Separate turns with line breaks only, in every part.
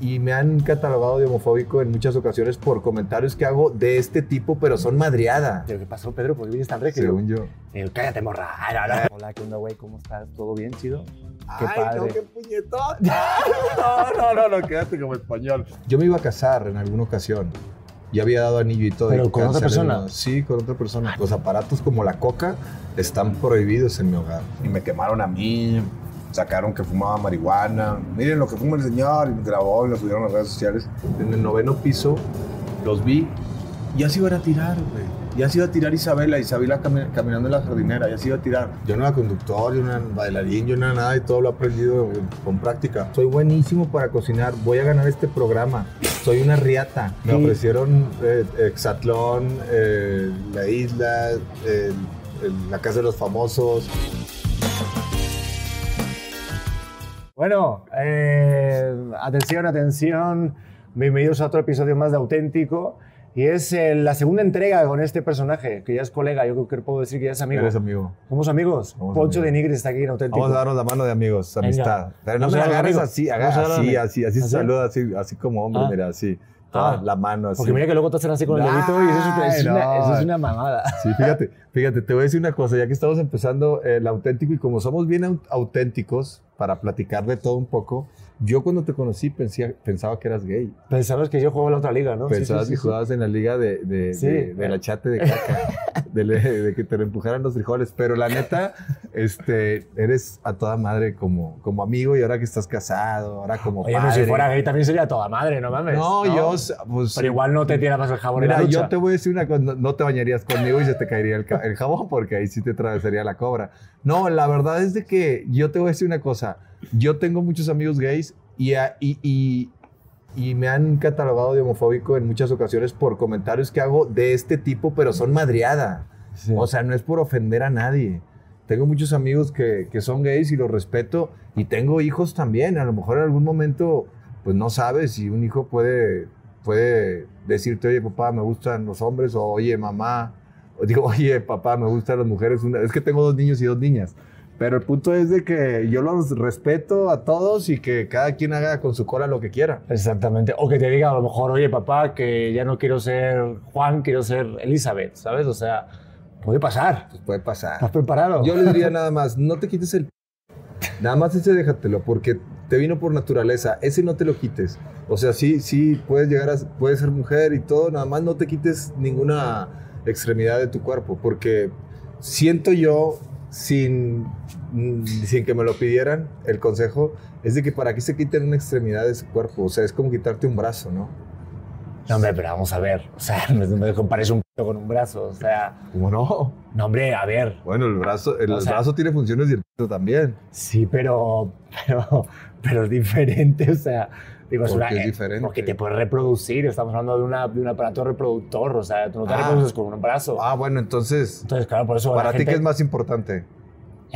y me han catalogado de homofóbico en muchas ocasiones por comentarios que hago de este tipo, pero son madriada.
¿Qué pasó, Pedro? ¿Por qué vienes tan recio?
Según yo.
Eh, cállate, morra. Hola, ¿qué onda, güey? ¿Cómo estás? ¿Todo bien, chido? Qué
Ay,
padre.
no, qué puñetón. No, no, no, no, quédate como español. Yo me iba a casar en alguna ocasión. Ya había dado anillo y todo.
¿Pero
y
con otra persona?
Sí, con otra persona. Los aparatos como la coca están prohibidos en mi hogar. Y me quemaron a mí, sacaron que fumaba marihuana. Miren lo que fuma el señor. Y me grabó y lo subieron a las redes sociales. En el noveno piso los vi. Ya se iban a tirar, güey. Ya se iba a tirar Isabela, Isabela cami- caminando en la jardinera, ya se iba a tirar. Yo no era conductor, yo no era bailarín, yo no era nada y todo lo he aprendido con práctica. Soy buenísimo para cocinar, voy a ganar este programa. Soy una riata. Me
Sí.
ofrecieron eh, Exatlón, eh, La Isla, eh, La Casa de los Famosos.
Bueno, eh, atención, atención. Bienvenidos a otro episodio más de Auténtico. Y es eh, la segunda entrega con este personaje, que ya es colega. Yo creo que puedo decir que ya es amigo.
Eres amigo.
¿Somos amigos?
Somos
Poncho
amigos.
de Nigris está aquí en Auténtico.
Vamos a darnos la mano de amigos,
Venga.
amistad. Pero no me agarres
amigos.
así,
Vamos a
haga-
darnos
así,
amigos.
así, así se
¿Así?
saluda, así, así como hombre,
Ah.
mira, así.
Ah.
La mano así.
Porque mira que luego te hacen así con el dedito y eso es, una- eso es una,
no.
eso es una mamada.
Sí, fíjate, fíjate, te voy a decir una cosa, ya que estamos empezando el auténtico y como somos bien au- auténticos para platicar de todo un poco, yo cuando te conocí pensía- pensaba que eras gay.
Pensabas que yo juego en la otra liga, ¿no?
Pensabas
sí,
que
sí,
jugabas en la liga de, de,
Sí.
de- de la chate de caca, de, que te empujaran los frijoles, pero la neta, este, eres a toda madre como, como amigo y ahora que estás casado, ahora como
Oye,
padre.
pues si fuera gay también sería toda madre, no mames.
No, yo, pues...
Pero igual no te tiras el jabón
Mira,
en la ducha.
yo te voy a decir una cosa, no, no te bañarías conmigo y se te caería el, ca- el jabón porque ahí sí te atravesaría la cobra. No, la verdad es de que yo te voy a decir una cosa, yo tengo muchos amigos gays y, a- y, y, y me han catalogado de homofóbico en muchas ocasiones por comentarios que hago de este tipo, pero son madriada.
Sí.
O sea, no es por ofender a nadie. Tengo muchos amigos que, que son gays y los respeto y tengo hijos también. A lo mejor en algún momento, pues no sabes si un hijo puede, puede decirte, oye, papá, me gustan los hombres o oye, mamá, o digo, oye, papá, me gustan las mujeres. Una- Es que tengo dos niños y dos niñas. Pero el punto es de que yo los respeto a todos y que cada quien haga con su cola lo que quiera.
Exactamente. O que te diga a lo mejor, oye, papá, que ya no quiero ser Juan, quiero ser Elizabeth, ¿sabes? O sea, puede pasar.
Pues puede pasar.
¿Estás preparado?
Yo le diría nada más, no te quites el... Nada más ese déjatelo, porque te vino por naturaleza. Ese no te lo quites. O sea, sí, sí, puedes llegar a... Puedes ser mujer y todo, nada más no te quites ninguna extremidad de tu cuerpo, porque siento yo, sin, sin que me lo pidieran, el consejo es de que para que se quiten una extremidad de su cuerpo, o sea, es como quitarte un brazo, ¿no?
No, hombre, pero vamos a ver. O sea, no me compares un p con un brazo. O sea,
¿Cómo no?
no, hombre, a ver.
Bueno, el brazo, el
O sea-
brazo tiene funciones y el pito también.
Sí, pero, pero, pero es diferente. O sea, digo, es
¿Por
una-
es
eh,
diferente?
Porque te puedes reproducir. Estamos hablando de, una, de un aparato reproductor. O sea, tú no te
Ah.
reproduces con un brazo.
Ah, bueno, entonces,
Entonces, claro, por eso.
para ti,
gente-
¿qué es más importante?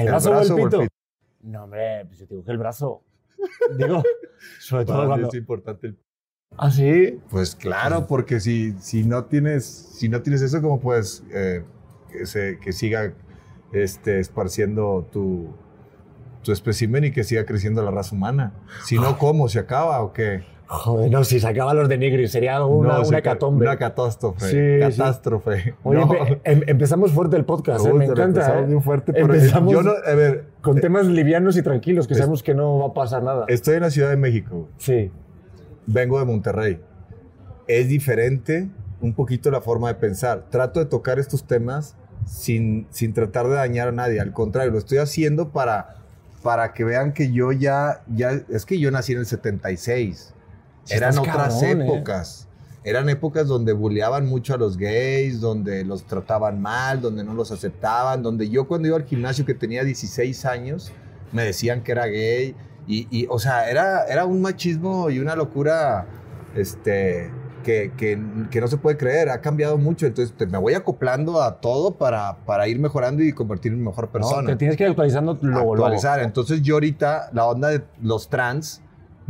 ¿El,
el
brazo,
brazo
o
o
el
el
pito? No, hombre, pues yo digo que el brazo. Digo, sobre todo cuando.
es importante el
Ah, sí.
Pues claro, porque si, si, no, tienes, si no tienes eso, ¿cómo puedes eh, que, se- que siga este, esparciendo tu, tu espécimen y que siga creciendo la raza humana? Si no, ¿cómo? ¿Se acaba o qué?
Joder, no, si se acaban los de Nigris sería una,
No,
una.
Una catástrofe.
Sí, sí.
catástrofe.
Oye,
No.
em- empezamos fuerte el podcast, ¿eh?
Uy,
me
te lo
encanta.
empezamos
¿eh?
bien fuerte, pero
Empezamos
yo no, a ver,
con temas livianos y tranquilos, que
Es-
sabemos que no va a pasar nada.
estoy en la Ciudad de México.
Sí.
vengo de Monterrey. Es diferente un poquito la forma de pensar. Trato de tocar estos temas sin, sin tratar de dañar a nadie. Al contrario, lo estoy haciendo para, para que vean que yo ya, ya... Es que yo nací en el 76.
Sí,
Eran otras
cabrón, ¿eh?
épocas. Eran épocas donde bulleaban mucho a los gays, donde los trataban mal, donde no los aceptaban, donde yo cuando iba al gimnasio que tenía 16 años, me decían que era gay. Y, y, o sea, era, era un machismo y una locura este, que, que, que no se puede creer. Ha cambiado mucho. Entonces te- me voy acoplando a todo para, para ir mejorando y convertirme en mejor
No,
persona
te tienes que ir actualizando luego,
actualizar. Entonces yo ahorita la onda de los trans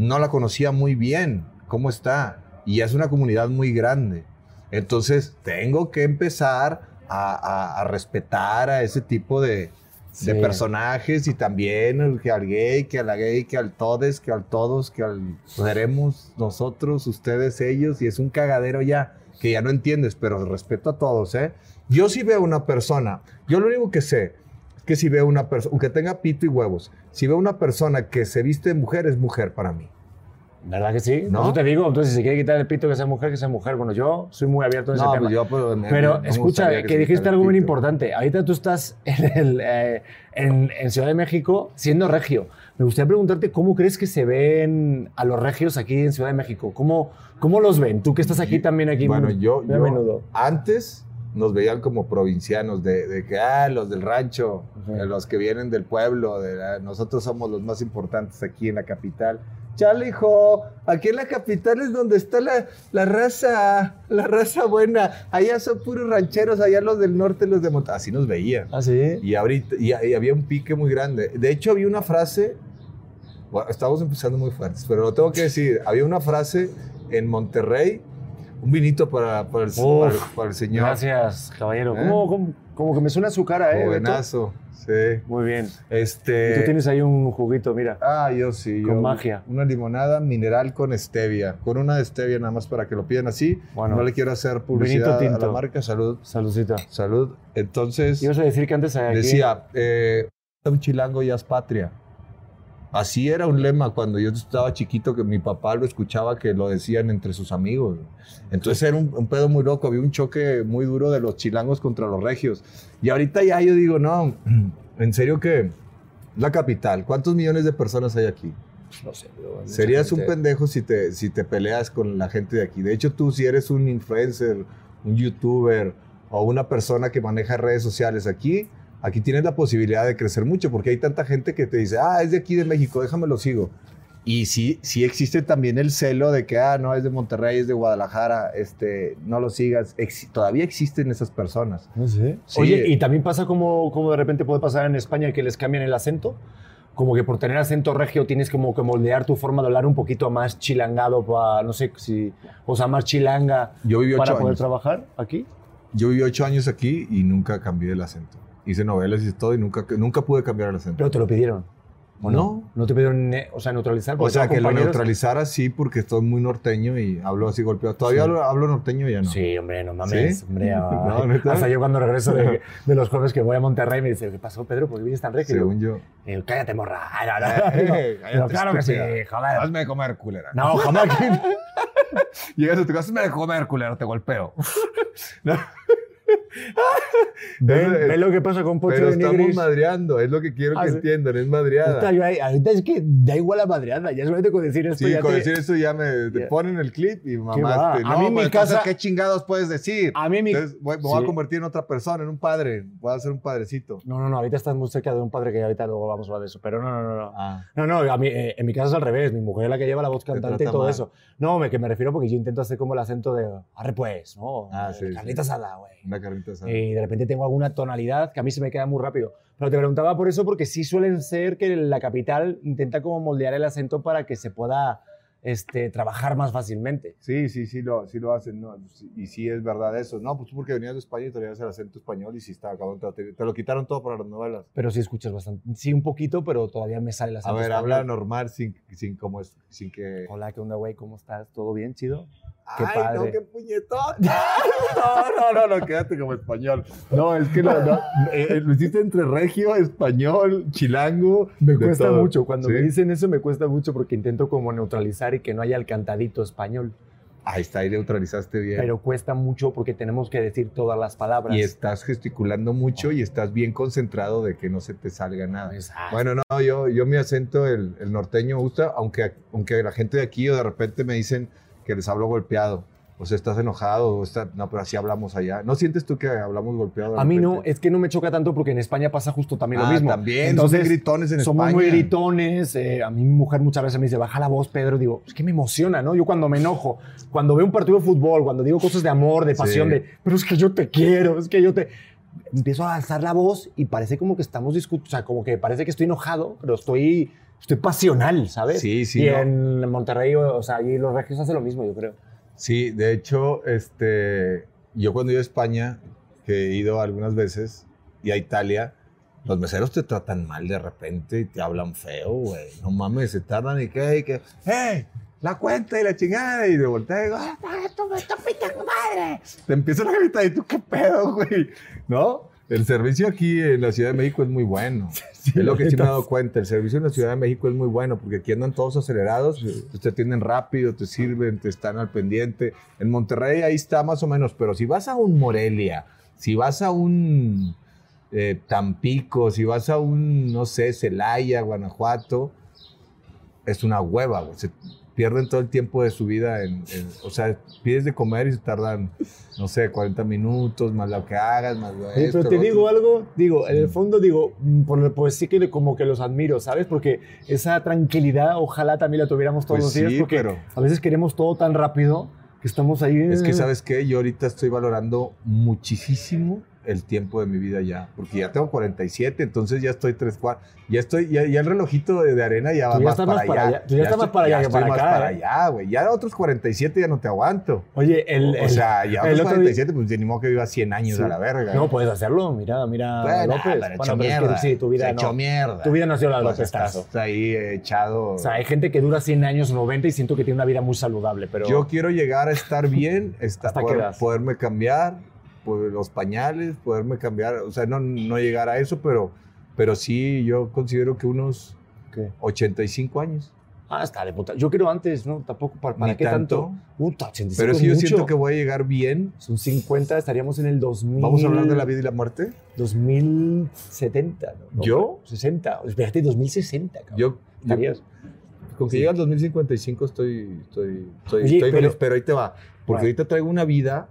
no la conocía muy bien. ¿Cómo está? Y es una comunidad muy grande. Entonces tengo que empezar a, a- a respetar a ese tipo de, personajes y también el que al gay, que a la gay, que al todes, que al todos, que al seremos nosotros, ustedes, ellos, y es un cagadero ya, que ya no entiendes, pero respeto a todos, ¿eh? Yo sí veo una persona, yo lo único que sé, que si veo una persona, aunque tenga pito y huevos, si veo una persona que se viste de mujer, es mujer para mí.
¿Verdad que sí?
¿No?
Eso te digo. Entonces, si se quiere quitar el pito que sea mujer, que sea mujer. Bueno, yo soy muy abierto en ese
No,
tema.
pues yo, pues, me-
Pero
me
escucha, que,
se
dijiste algo muy importante. Ahorita tú estás en, el, eh, en, en Ciudad de México siendo regio. Me gustaría preguntarte cómo crees que se ven a los regios aquí en Ciudad de México. ¿Cómo, cómo los ven? Tú que estás aquí también aquí
Bueno,
muy-
yo,
muy a
yo
menudo.
antes nos veían como provincianos, de, de que, ah, los del rancho, eh, los que vienen del pueblo, de nosotros somos los más importantes aquí en la capital. Chale, hijo, aquí en la capital es donde está la, la raza, la raza buena. Allá son puros rancheros, allá los del norte, los de Monterrey. Así nos veían.
¿Ah, sí?
Y ahorita y, y había un pique muy grande. De hecho, había una frase, bueno, estamos empezando muy fuertes, pero lo tengo que decir. Había una frase en Monterrey, un vinito para, para, el,
Uf,
para el- para el señor.
Gracias, caballero.
¿Eh?
¿Cómo, cómo- como que me suena su cara, ¿eh? Beto?
Jovenazo, sí.
Muy bien.
Este,
Y tú tienes ahí un juguito, mira.
Ah, yo sí.
Con
yo-
magia.
Una limonada mineral con stevia. Con una de stevia nada más para que lo pidan así.
Bueno.
no le quiero hacer publicidad
Vinito
a
tinto.
la marca. Salud.
Saludcita.
Salud. Entonces,
Ibas a decir que antes aquí...
decía, eh, un chilango ya es patria. Así era un lema cuando yo estaba chiquito, que mi papá lo escuchaba que lo decían entre sus amigos. Entonces era un, un pedo muy loco, había un choque muy duro de los chilangos contra los regios. Y ahorita ya yo digo, no, en serio que la capital, ¿cuántos millones de personas hay aquí?
No sé.
Serías un pendejo si te, si te peleas con la gente de aquí. De hecho, tú si eres un influencer, un youtuber o una persona que maneja redes sociales aquí, aquí tienes la posibilidad de crecer mucho porque hay tanta gente que te dice, ah, es de aquí de México, déjame lo sigo. Y sí, sí existe también el celo de que, ah, no, es de Monterrey, es de Guadalajara, este, no lo sigas. Ex- todavía existen esas personas.
No sé.
Sí.
Oye, y también pasa como, como de repente puede pasar en España que les cambian el acento. Como que por tener acento regio tienes como que moldear tu forma de hablar un poquito más chilangado para, no sé si, o sea, más chilanga
Yo viví
para
ocho
poder
años.
trabajar aquí.
Yo viví ocho años aquí y nunca cambié el acento. Hice novelas y todo y nunca, nunca pude cambiar el acento.
Pero te lo pidieron. ¿o
No.
No te pidieron, o sea, neutralizar.
O sea, que lo neutralizara sí porque estoy muy norteño y hablo así golpeado. ¿Todavía
Sí.
hablo, hablo norteño ya no?
Sí, hombre, no mames.
¿Sí?
Hombre, ah,
No, ¿neta?
hasta yo cuando regreso de, de los jueves que voy a Monterrey me dice, ¿qué pasó, Pedro? ¿Por qué vienes tan regio?
Según yo.
Yo, cállate, morra. No, no.
Eh, cállate,
claro que sí, joder.
Hazme de comer, culera.
No, jamás.
Llegas a tu casa, hazme de comer, culera, te golpeo.
ven, ven lo que pasa con Pocho
Pero
de
estamos
Nigris.
madreando, es lo que quiero
Ah,
que
sí.
entiendan, es madreada.
yo ahorita es que da igual la madreada. Ya solamente con decir esto
Sí,
ya
con
te-
decir eso ya me te ponen el clip y mamaste.
A
No,
mí en mi casa-
¿qué chingados puedes decir?
A mí mi...
Entonces, voy- me voy
Sí.
a convertir en otra persona, en un padre. Voy a ser un padrecito.
No, no, no. Ahorita estás muy cerca de un padre que ahorita luego vamos a hablar de eso. Pero no, no, no. no.
Ah.
No, no, a mí, eh, en mi caso es al revés. Mi mujer es la que lleva la voz cantante y todo
mal.
eso. No, me, que me refiero porque yo intento hacer como el acento de arre pues, ¿no?
Ah, sí.
Carnita asada, güey.
Asada.
Y de repente tengo alguna tonalidad que a mí se me queda muy rápido. Pero te preguntaba por eso porque sí suelen ser que la capital intenta como moldear el acento para que se pueda este, trabajar más fácilmente.
Sí, sí, sí lo, sí lo hacen, ¿no? Y sí es verdad eso. No, pues tú porque venías de España y traías el acento español y sí estaba cabrón. Te, te lo quitaron todo para las novelas.
Pero sí escuchas bastante. Sí, un poquito, pero todavía me sale el
A
acento.
ver,
español.
habla normal sin, sin, como es, sin que...
Hola, ¿qué onda, güey? ¿Cómo estás? ¿Todo bien, chido? Qué
Ay,
padre.
no, qué puñetón. No, no, no, no, quédate como español. No, es que lo, no, eh, lo hiciste entre regio, español, chilango.
Me cuesta
todo.
mucho. Cuando
¿Sí?
me dicen eso, me cuesta mucho porque intento como neutralizar y que no haya el cantadito español.
Ahí está, ahí neutralizaste bien.
Pero cuesta mucho porque tenemos que decir todas las palabras.
y estás gesticulando mucho y estás bien concentrado de que no se te salga nada.
Exacto.
Bueno, no, yo, yo mi acento, el, el norteño me gusta, aunque, aunque la gente de aquí o de repente me dicen que les hablo golpeado. O sea, estás enojado, o está, no, pero así hablamos allá. ¿No sientes tú que hablamos golpeado?
A mí no, es que no me choca tanto porque en España pasa justo también
Ah,
lo mismo.
también,
Entonces,
son muy gritones en
somos
España.
muy gritones. eh, a mí mi mujer muchas veces me dice, baja la voz, Pedro. Digo, es que me emociona, ¿no? Yo cuando me enojo, cuando veo un partido de fútbol, cuando digo cosas de amor, de pasión,
Sí.
de, pero es que yo te quiero, es que yo te... Empiezo a alzar la voz y parece como que estamos discutiendo, o sea, como que parece que estoy enojado, pero estoy, estoy pasional, ¿sabes?
Sí, sí,
Y
no.
en Monterrey, o o sea, allí los regios hacen lo mismo, yo creo.
Sí, de hecho, este, yo cuando he ido a España, que he ido algunas veces, y a Italia, Los meseros te tratan mal de repente y te hablan feo, güey. No mames, se tardan y qué, y que, ¡hey! La cuenta y la chingada. Y de y digo, ¡ah, tu estúpida madre! Te empiezan a gritar y tú, ¿qué pedo, güey? ¿No? El servicio aquí en la Ciudad de México es muy bueno. es lo que sí me he dado cuenta. El servicio en la Ciudad de México es muy bueno porque aquí andan todos acelerados, te atienden rápido, te sirven, te están al pendiente. En Monterrey ahí está más o menos, pero si vas a un Morelia, si vas a un eh, Tampico, si vas a un, no sé, Celaya, Guanajuato, es una hueva, güey. Se pierden todo el tiempo de su vida en, en- o sea, pides de comer y se tardan, no sé, 40 minutos, más lo que hagas, más lo
Oye,
esto,
pero te
lo
digo
otro.
algo, digo, en el fondo digo, mm, por, pues sí que como que los admiro, ¿sabes? Porque esa tranquilidad ojalá también la tuviéramos todos
Pues
los días,
sí,
porque
pero-
a veces queremos todo tan rápido que estamos ahí.
Es que, ¿sabes qué? Yo ahorita estoy valorando muchísimo el tiempo de mi vida ya, porque ya tengo 47, entonces ya estoy 3, 4, ya estoy, ya, ya el relojito de, de arena ya va
Tú ya
más para,
más para
allá.
tú ya estás más para allá que
estoy
para
más para
¿eh?
allá, güey. Ya otros 47 ya no te aguanto.
Oye, el,
o sea, ya
el
otros
otro día-
47, pues ni modo que viva 100 años
Sí.
a la verga.
No, puedes hacerlo, mira, mira
Bueno,
López. Bueno,
hecho
pero es que
mierda.
sí, tu vida no.
mierda.
Tu vida no ha sido la de López
estás
Tarso.
ahí echado.
O sea, hay gente que dura 100 años, 90 y siento que tiene una vida muy saludable, pero...
Yo quiero llegar a estar bien, esta-
¿Hasta qué
poder- poderme cambiar, pues, los pañales, poderme cambiar, o sea, no, no llegar a eso, pero, pero sí, yo considero que unos
¿Qué?
85 años.
Ah, está de puta. Yo quiero antes, ¿no? Tampoco, ¿para, para qué tanto?
tanto.
Puta, 85
Pero
es
yo
mucho.
siento que voy a llegar bien.
Son 50, estaríamos en el 2000...
Vamos a hablar de la vida y la muerte.
2070, ¿no?
¿Yo?
60. Espérate, 2060, cabrón.
Yo, yo
Estarías.
con que
Sí.
llegue al 2055 estoy, estoy, estoy,
Oye,
estoy
pero-
feliz, pero ahí te va. Porque
Bueno.
ahorita traigo una vida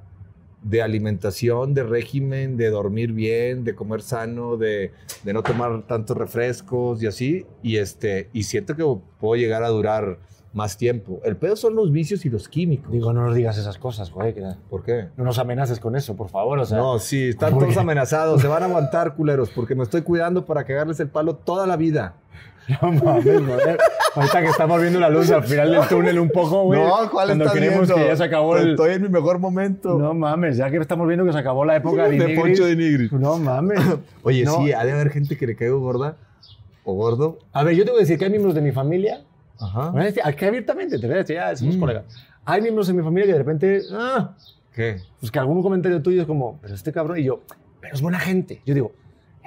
de alimentación, de régimen, de dormir bien, de comer sano, de, de no tomar tantos refrescos y así. Y, este, y siento que puedo llegar a durar más tiempo. El pedo son los vicios y los químicos.
Digo, no nos digas esas cosas, que
¿Por qué?
no nos amenaces con eso, por favor. O sea,
no, sí, están
¿por
todos amenazados. Se van a aguantar, culeros, porque me estoy cuidando para cagarles el palo toda la vida.
no mames, joder. Ahorita que estamos viendo la luz al final del túnel un poco, güey. Cuando creemos que ya se acabó el...
Estoy en mi mejor momento.
No mames, ya que estamos viendo que se acabó la época de,
de. Poncho de Nigris.
No mames.
Oye,
No.
sí, ha de haber gente que le caigo gorda o gordo.
A ver, yo tengo que decir que hay miembros de mi familia,
Ajá.
voy a aquí abiertamente, te voy a decir, ya somos
Mm.
colegas. Hay miembros de mi familia que de repente, ah,
¿Qué?
pues que algún comentario tuyo es como, pero este cabrón, y yo, pero es buena gente. Yo digo,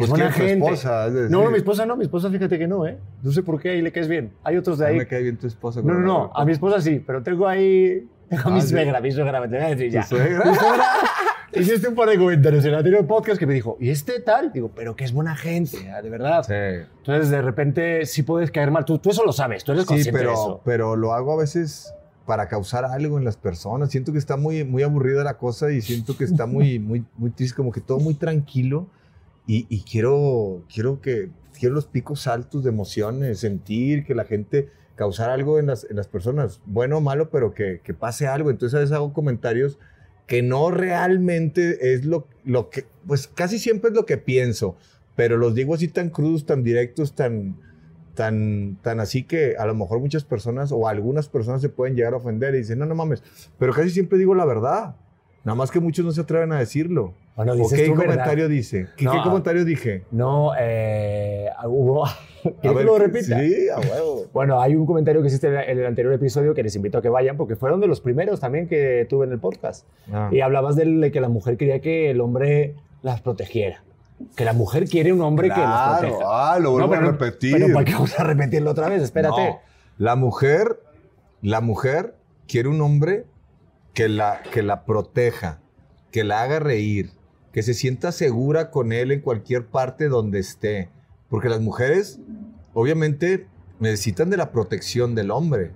Pues
buena
¿quién es tu
gente.
esposa? Es
No, no, mi esposa no, mi esposa fíjate que no, ¿eh? No sé por qué ahí le caes bien. Hay otros de ahí.
me cae bien tu esposa.
No, no, no, a mi esposa sí, pero tengo ahí. Tengo a mi
Ah, sí.
suegra, mi suegra, me te voy a decir ya.
¿Tu suegra?
Mi suegra. Hiciste un par de comentarios en el anterior podcast que me dijo, ¿y este tal? Digo, pero que es buena gente, ah, de verdad.
Sí.
Entonces, de repente, sí puedes caer mal. Tú, tú eso lo sabes, tú eres
Sí,
consciente de
pero,
eso.
pero lo hago a veces para causar algo en las personas. Siento que está muy, muy aburrida la cosa y siento que está muy, muy, muy triste, como que todo muy tranquilo. Y, y quiero, quiero que quiero los picos altos de emociones, sentir que la gente causar algo en las, en las personas, bueno o malo, pero que, que pase algo. Entonces a veces hago comentarios que no realmente es lo, lo que, pues casi siempre es lo que pienso, pero los digo así tan crudos, tan directos, tan, tan, tan así que a lo mejor muchas personas o algunas personas se pueden llegar a ofender y dicen, no, no mames, pero casi siempre digo la verdad. Nada más que muchos no se atreven a decirlo.
Bueno,
¿O
dices
qué
tú verdad.
comentario dice? ¿Qué,
No,
qué comentario dije?
No, eh, hubo... ¿Quieres
A
que lo repita?
Sí, a huevo.
Bueno, hay un comentario que hiciste en el anterior episodio que les invito a que vayan porque fueron de los primeros también que tuve en el podcast.
Ah.
Y hablabas del- de que la mujer quería que el hombre las protegiera. Que la mujer quiere un hombre que las proteja.
ah, lo vuelvo
No, pero
a repetir.
Pero ¿para qué vamos a repetirlo otra vez? Espérate.
No, la mujer, la mujer quiere un hombre que la, que la proteja, que la haga reír, que se sienta segura con él en cualquier parte donde esté. Porque las mujeres, obviamente, necesitan de la protección del hombre.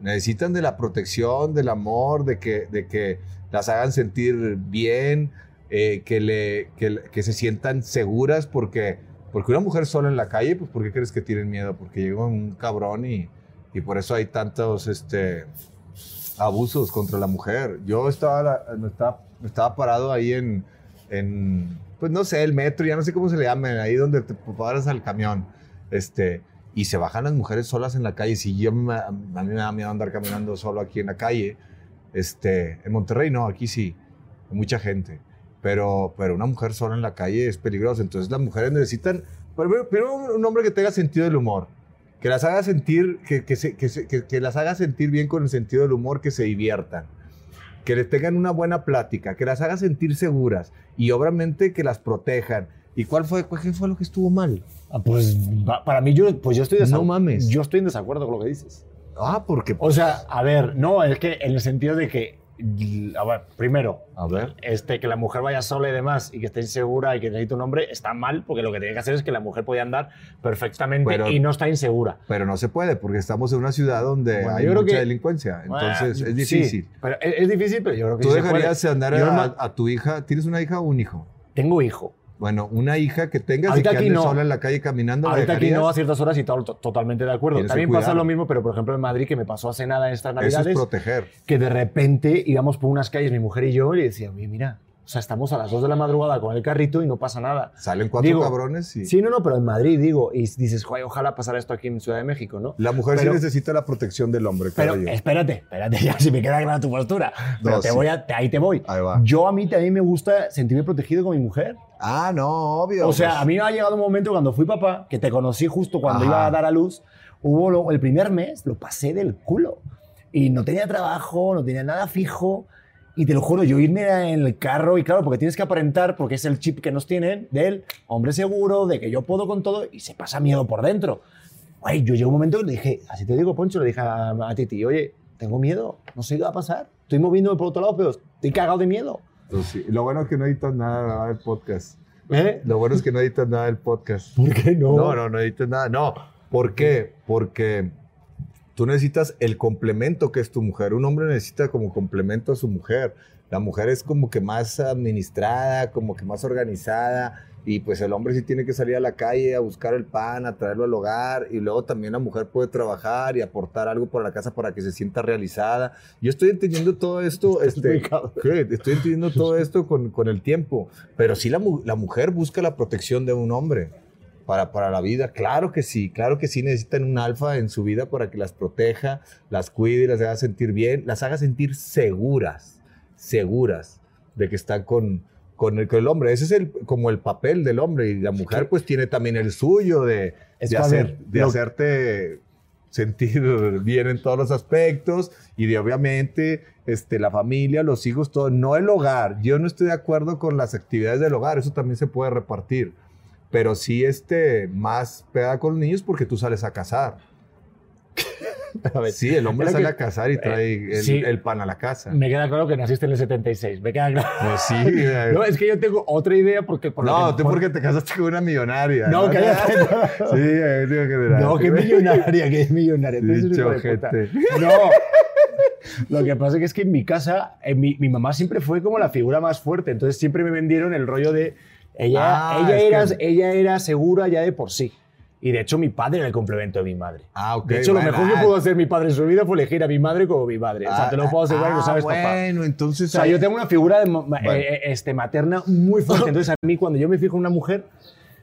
Necesitan de la protección, del amor, de que, de que las hagan sentir bien, eh, que, le, que, que se sientan seguras, porque, porque una mujer sola en la calle, pues ¿por qué crees que tienen miedo? Porque llega un cabrón y, y por eso hay tantos este, abusos contra la mujer. Yo estaba, estaba, estaba parado ahí en, en, pues no sé, el metro, ya no sé cómo se le llama, ahí donde te paras al camión. Este, y se bajan las mujeres solas en la calle. Si yo a mí me da miedo andar caminando solo aquí en la calle, este, en Monterrey no, aquí sí, hay mucha gente. pero, pero una mujer sola en la calle es peligrosa. Entonces las mujeres necesitan, primero un hombre que tenga sentido del humor, que las haga sentir, que, que, se- que se- que- las haga sentir bien con el sentido del humor, que se diviertan, que les tengan una buena plática, que las haga sentir seguras y obviamente que las protejan. ¿Y cuál fue, qué fue lo que estuvo mal?
Ah, Pues para mí, yo, pues yo estoy
No mames.
Yo estoy en desacuerdo con lo que dices.
Ah, porque...
O sea, a ver, no, es que en el sentido de que, a ver, primero,
A ver.
este, que la mujer vaya sola y demás y que esté insegura y que necesite un hombre está mal porque lo que tiene que hacer es que la mujer pueda andar perfectamente
Pero-
y no está insegura.
Pero no se puede porque estamos en una ciudad donde
Bueno,
hay mucha
que-
delincuencia. Entonces
Bueno,
es
sí,
difícil.
pero es, es difícil, pero yo creo que
¿Tú
sí
dejarías
puede.
andar a, a tu hija? ¿Tienes una hija o un hijo?
Tengo hijo.
Bueno, una hija que tengas
Ahorita
y que
aquí
ande
no.
sola en la calle caminando. ¿la
Ahorita aquí no a ciertas horas y to- to- totalmente de acuerdo. También pasa lo mismo, pero por ejemplo en Madrid, que me pasó hace nada en estas
Eso
navidades,
es proteger.
que de repente íbamos por unas calles, mi mujer y yo, y le decía, oye, mira, o sea, estamos a las 2 de la madrugada con el carrito y no pasa nada.
Salen cuatro
Digo,
cabrones y...
Sí, no, no, pero en Madrid, digo, y dices, "Joder, ojalá pasara esto aquí en Ciudad de México, ¿no?
La mujer
Pero-
sí necesita la protección del hombre,
Pero
yo.
espérate, espérate, ya si me queda clara tu postura. Pero
No,
te
sí.
voy a, te- ahí te voy.
Ahí va.
Yo a mí también me gusta sentirme protegido con mi mujer.
Ah, no, obvio.
O sea,
pues.
a mí me ha llegado un momento cuando fui papá, que te conocí justo cuando
Ajá.
iba a dar a luz, hubo lo- el primer mes, lo pasé del culo. Y no tenía trabajo, no tenía nada fijo. Y te lo juro, yo irme en el carro, y claro, porque tienes que aparentar, porque es el chip que nos tienen, del hombre seguro, de que yo puedo con todo, y se pasa miedo por dentro. Güey, yo llegó un momento que le dije, así te digo, Poncho, le dije a, a Titi, oye, tengo miedo, no sé qué va a pasar. Estoy moviéndome por otro lado, pero estoy cagado de miedo.
Sí. Lo bueno es que no editas nada del podcast.
¿Eh?
Lo bueno es que no editas nada del podcast.
¿Por qué no?
No, no, no editas nada. No. ¿Por qué? Porque tú necesitas el complemento que es tu mujer. Un hombre necesita como complemento a su mujer. La mujer es como que más administrada, como que más organizada. Y pues el hombre sí tiene que salir a la calle a buscar el pan, a traerlo al hogar. Y luego también la mujer puede trabajar y aportar algo para la casa para que se sienta realizada. Yo estoy entendiendo todo esto. Este. Estoy entendiendo todo esto con, con el tiempo. Pero sí la mujer busca la protección de un hombre para, para la vida. Claro que sí, claro que sí necesitan un alfa en su vida para que las proteja, las cuide, las haga sentir bien, las haga sentir seguras, seguras de que están con, con, el, con el hombre. Ese es el, como el papel del hombre y la mujer pues tiene también el suyo de, de, hacer- de hacerte sentir bien en todos los aspectos y de obviamente este, la familia, los hijos, todo, no el hogar. Yo no estoy de acuerdo con las actividades del hogar, eso también se puede repartir, pero sí este, más pegada con los niños porque tú sales a cazar.
A ver,
Sí, el hombre sale
que-
a cazar y trae el,
sí.
el pan a la casa.
Me queda claro que naciste en el 76. Me queda claro.
Pues sí.
No, es que yo tengo otra idea porque... por lo
no,
que-
tú
por-
porque te casaste con una millonaria.
No, cállate.
Sí, eh, digo que era-
No, que millonaria, que millonaria. Eres un
Dicho ojete.
No. Lo que pasa es que, es que en mi casa, en mi, mi mamá siempre fue como la figura más fuerte. Entonces siempre me vendieron el rollo de... Ella,
Ah,
ella, era,
que-
ella era segura ya de por sí. Y de hecho mi padre era el complemento de mi madre.
Ah, ok.
De hecho,
bueno,
lo mejor que
ah,
pudo hacer mi padre en su vida fue elegir a mi madre como mi madre. o sea,
ah,
te lo puedo asegurar y lo
ah,
sabes, papá.
Bueno, entonces.
O sea,
ahí-
yo tengo una figura de
Bueno.
eh, eh, este, materna muy fuerte. Entonces, a mí, cuando yo me fijo en una mujer,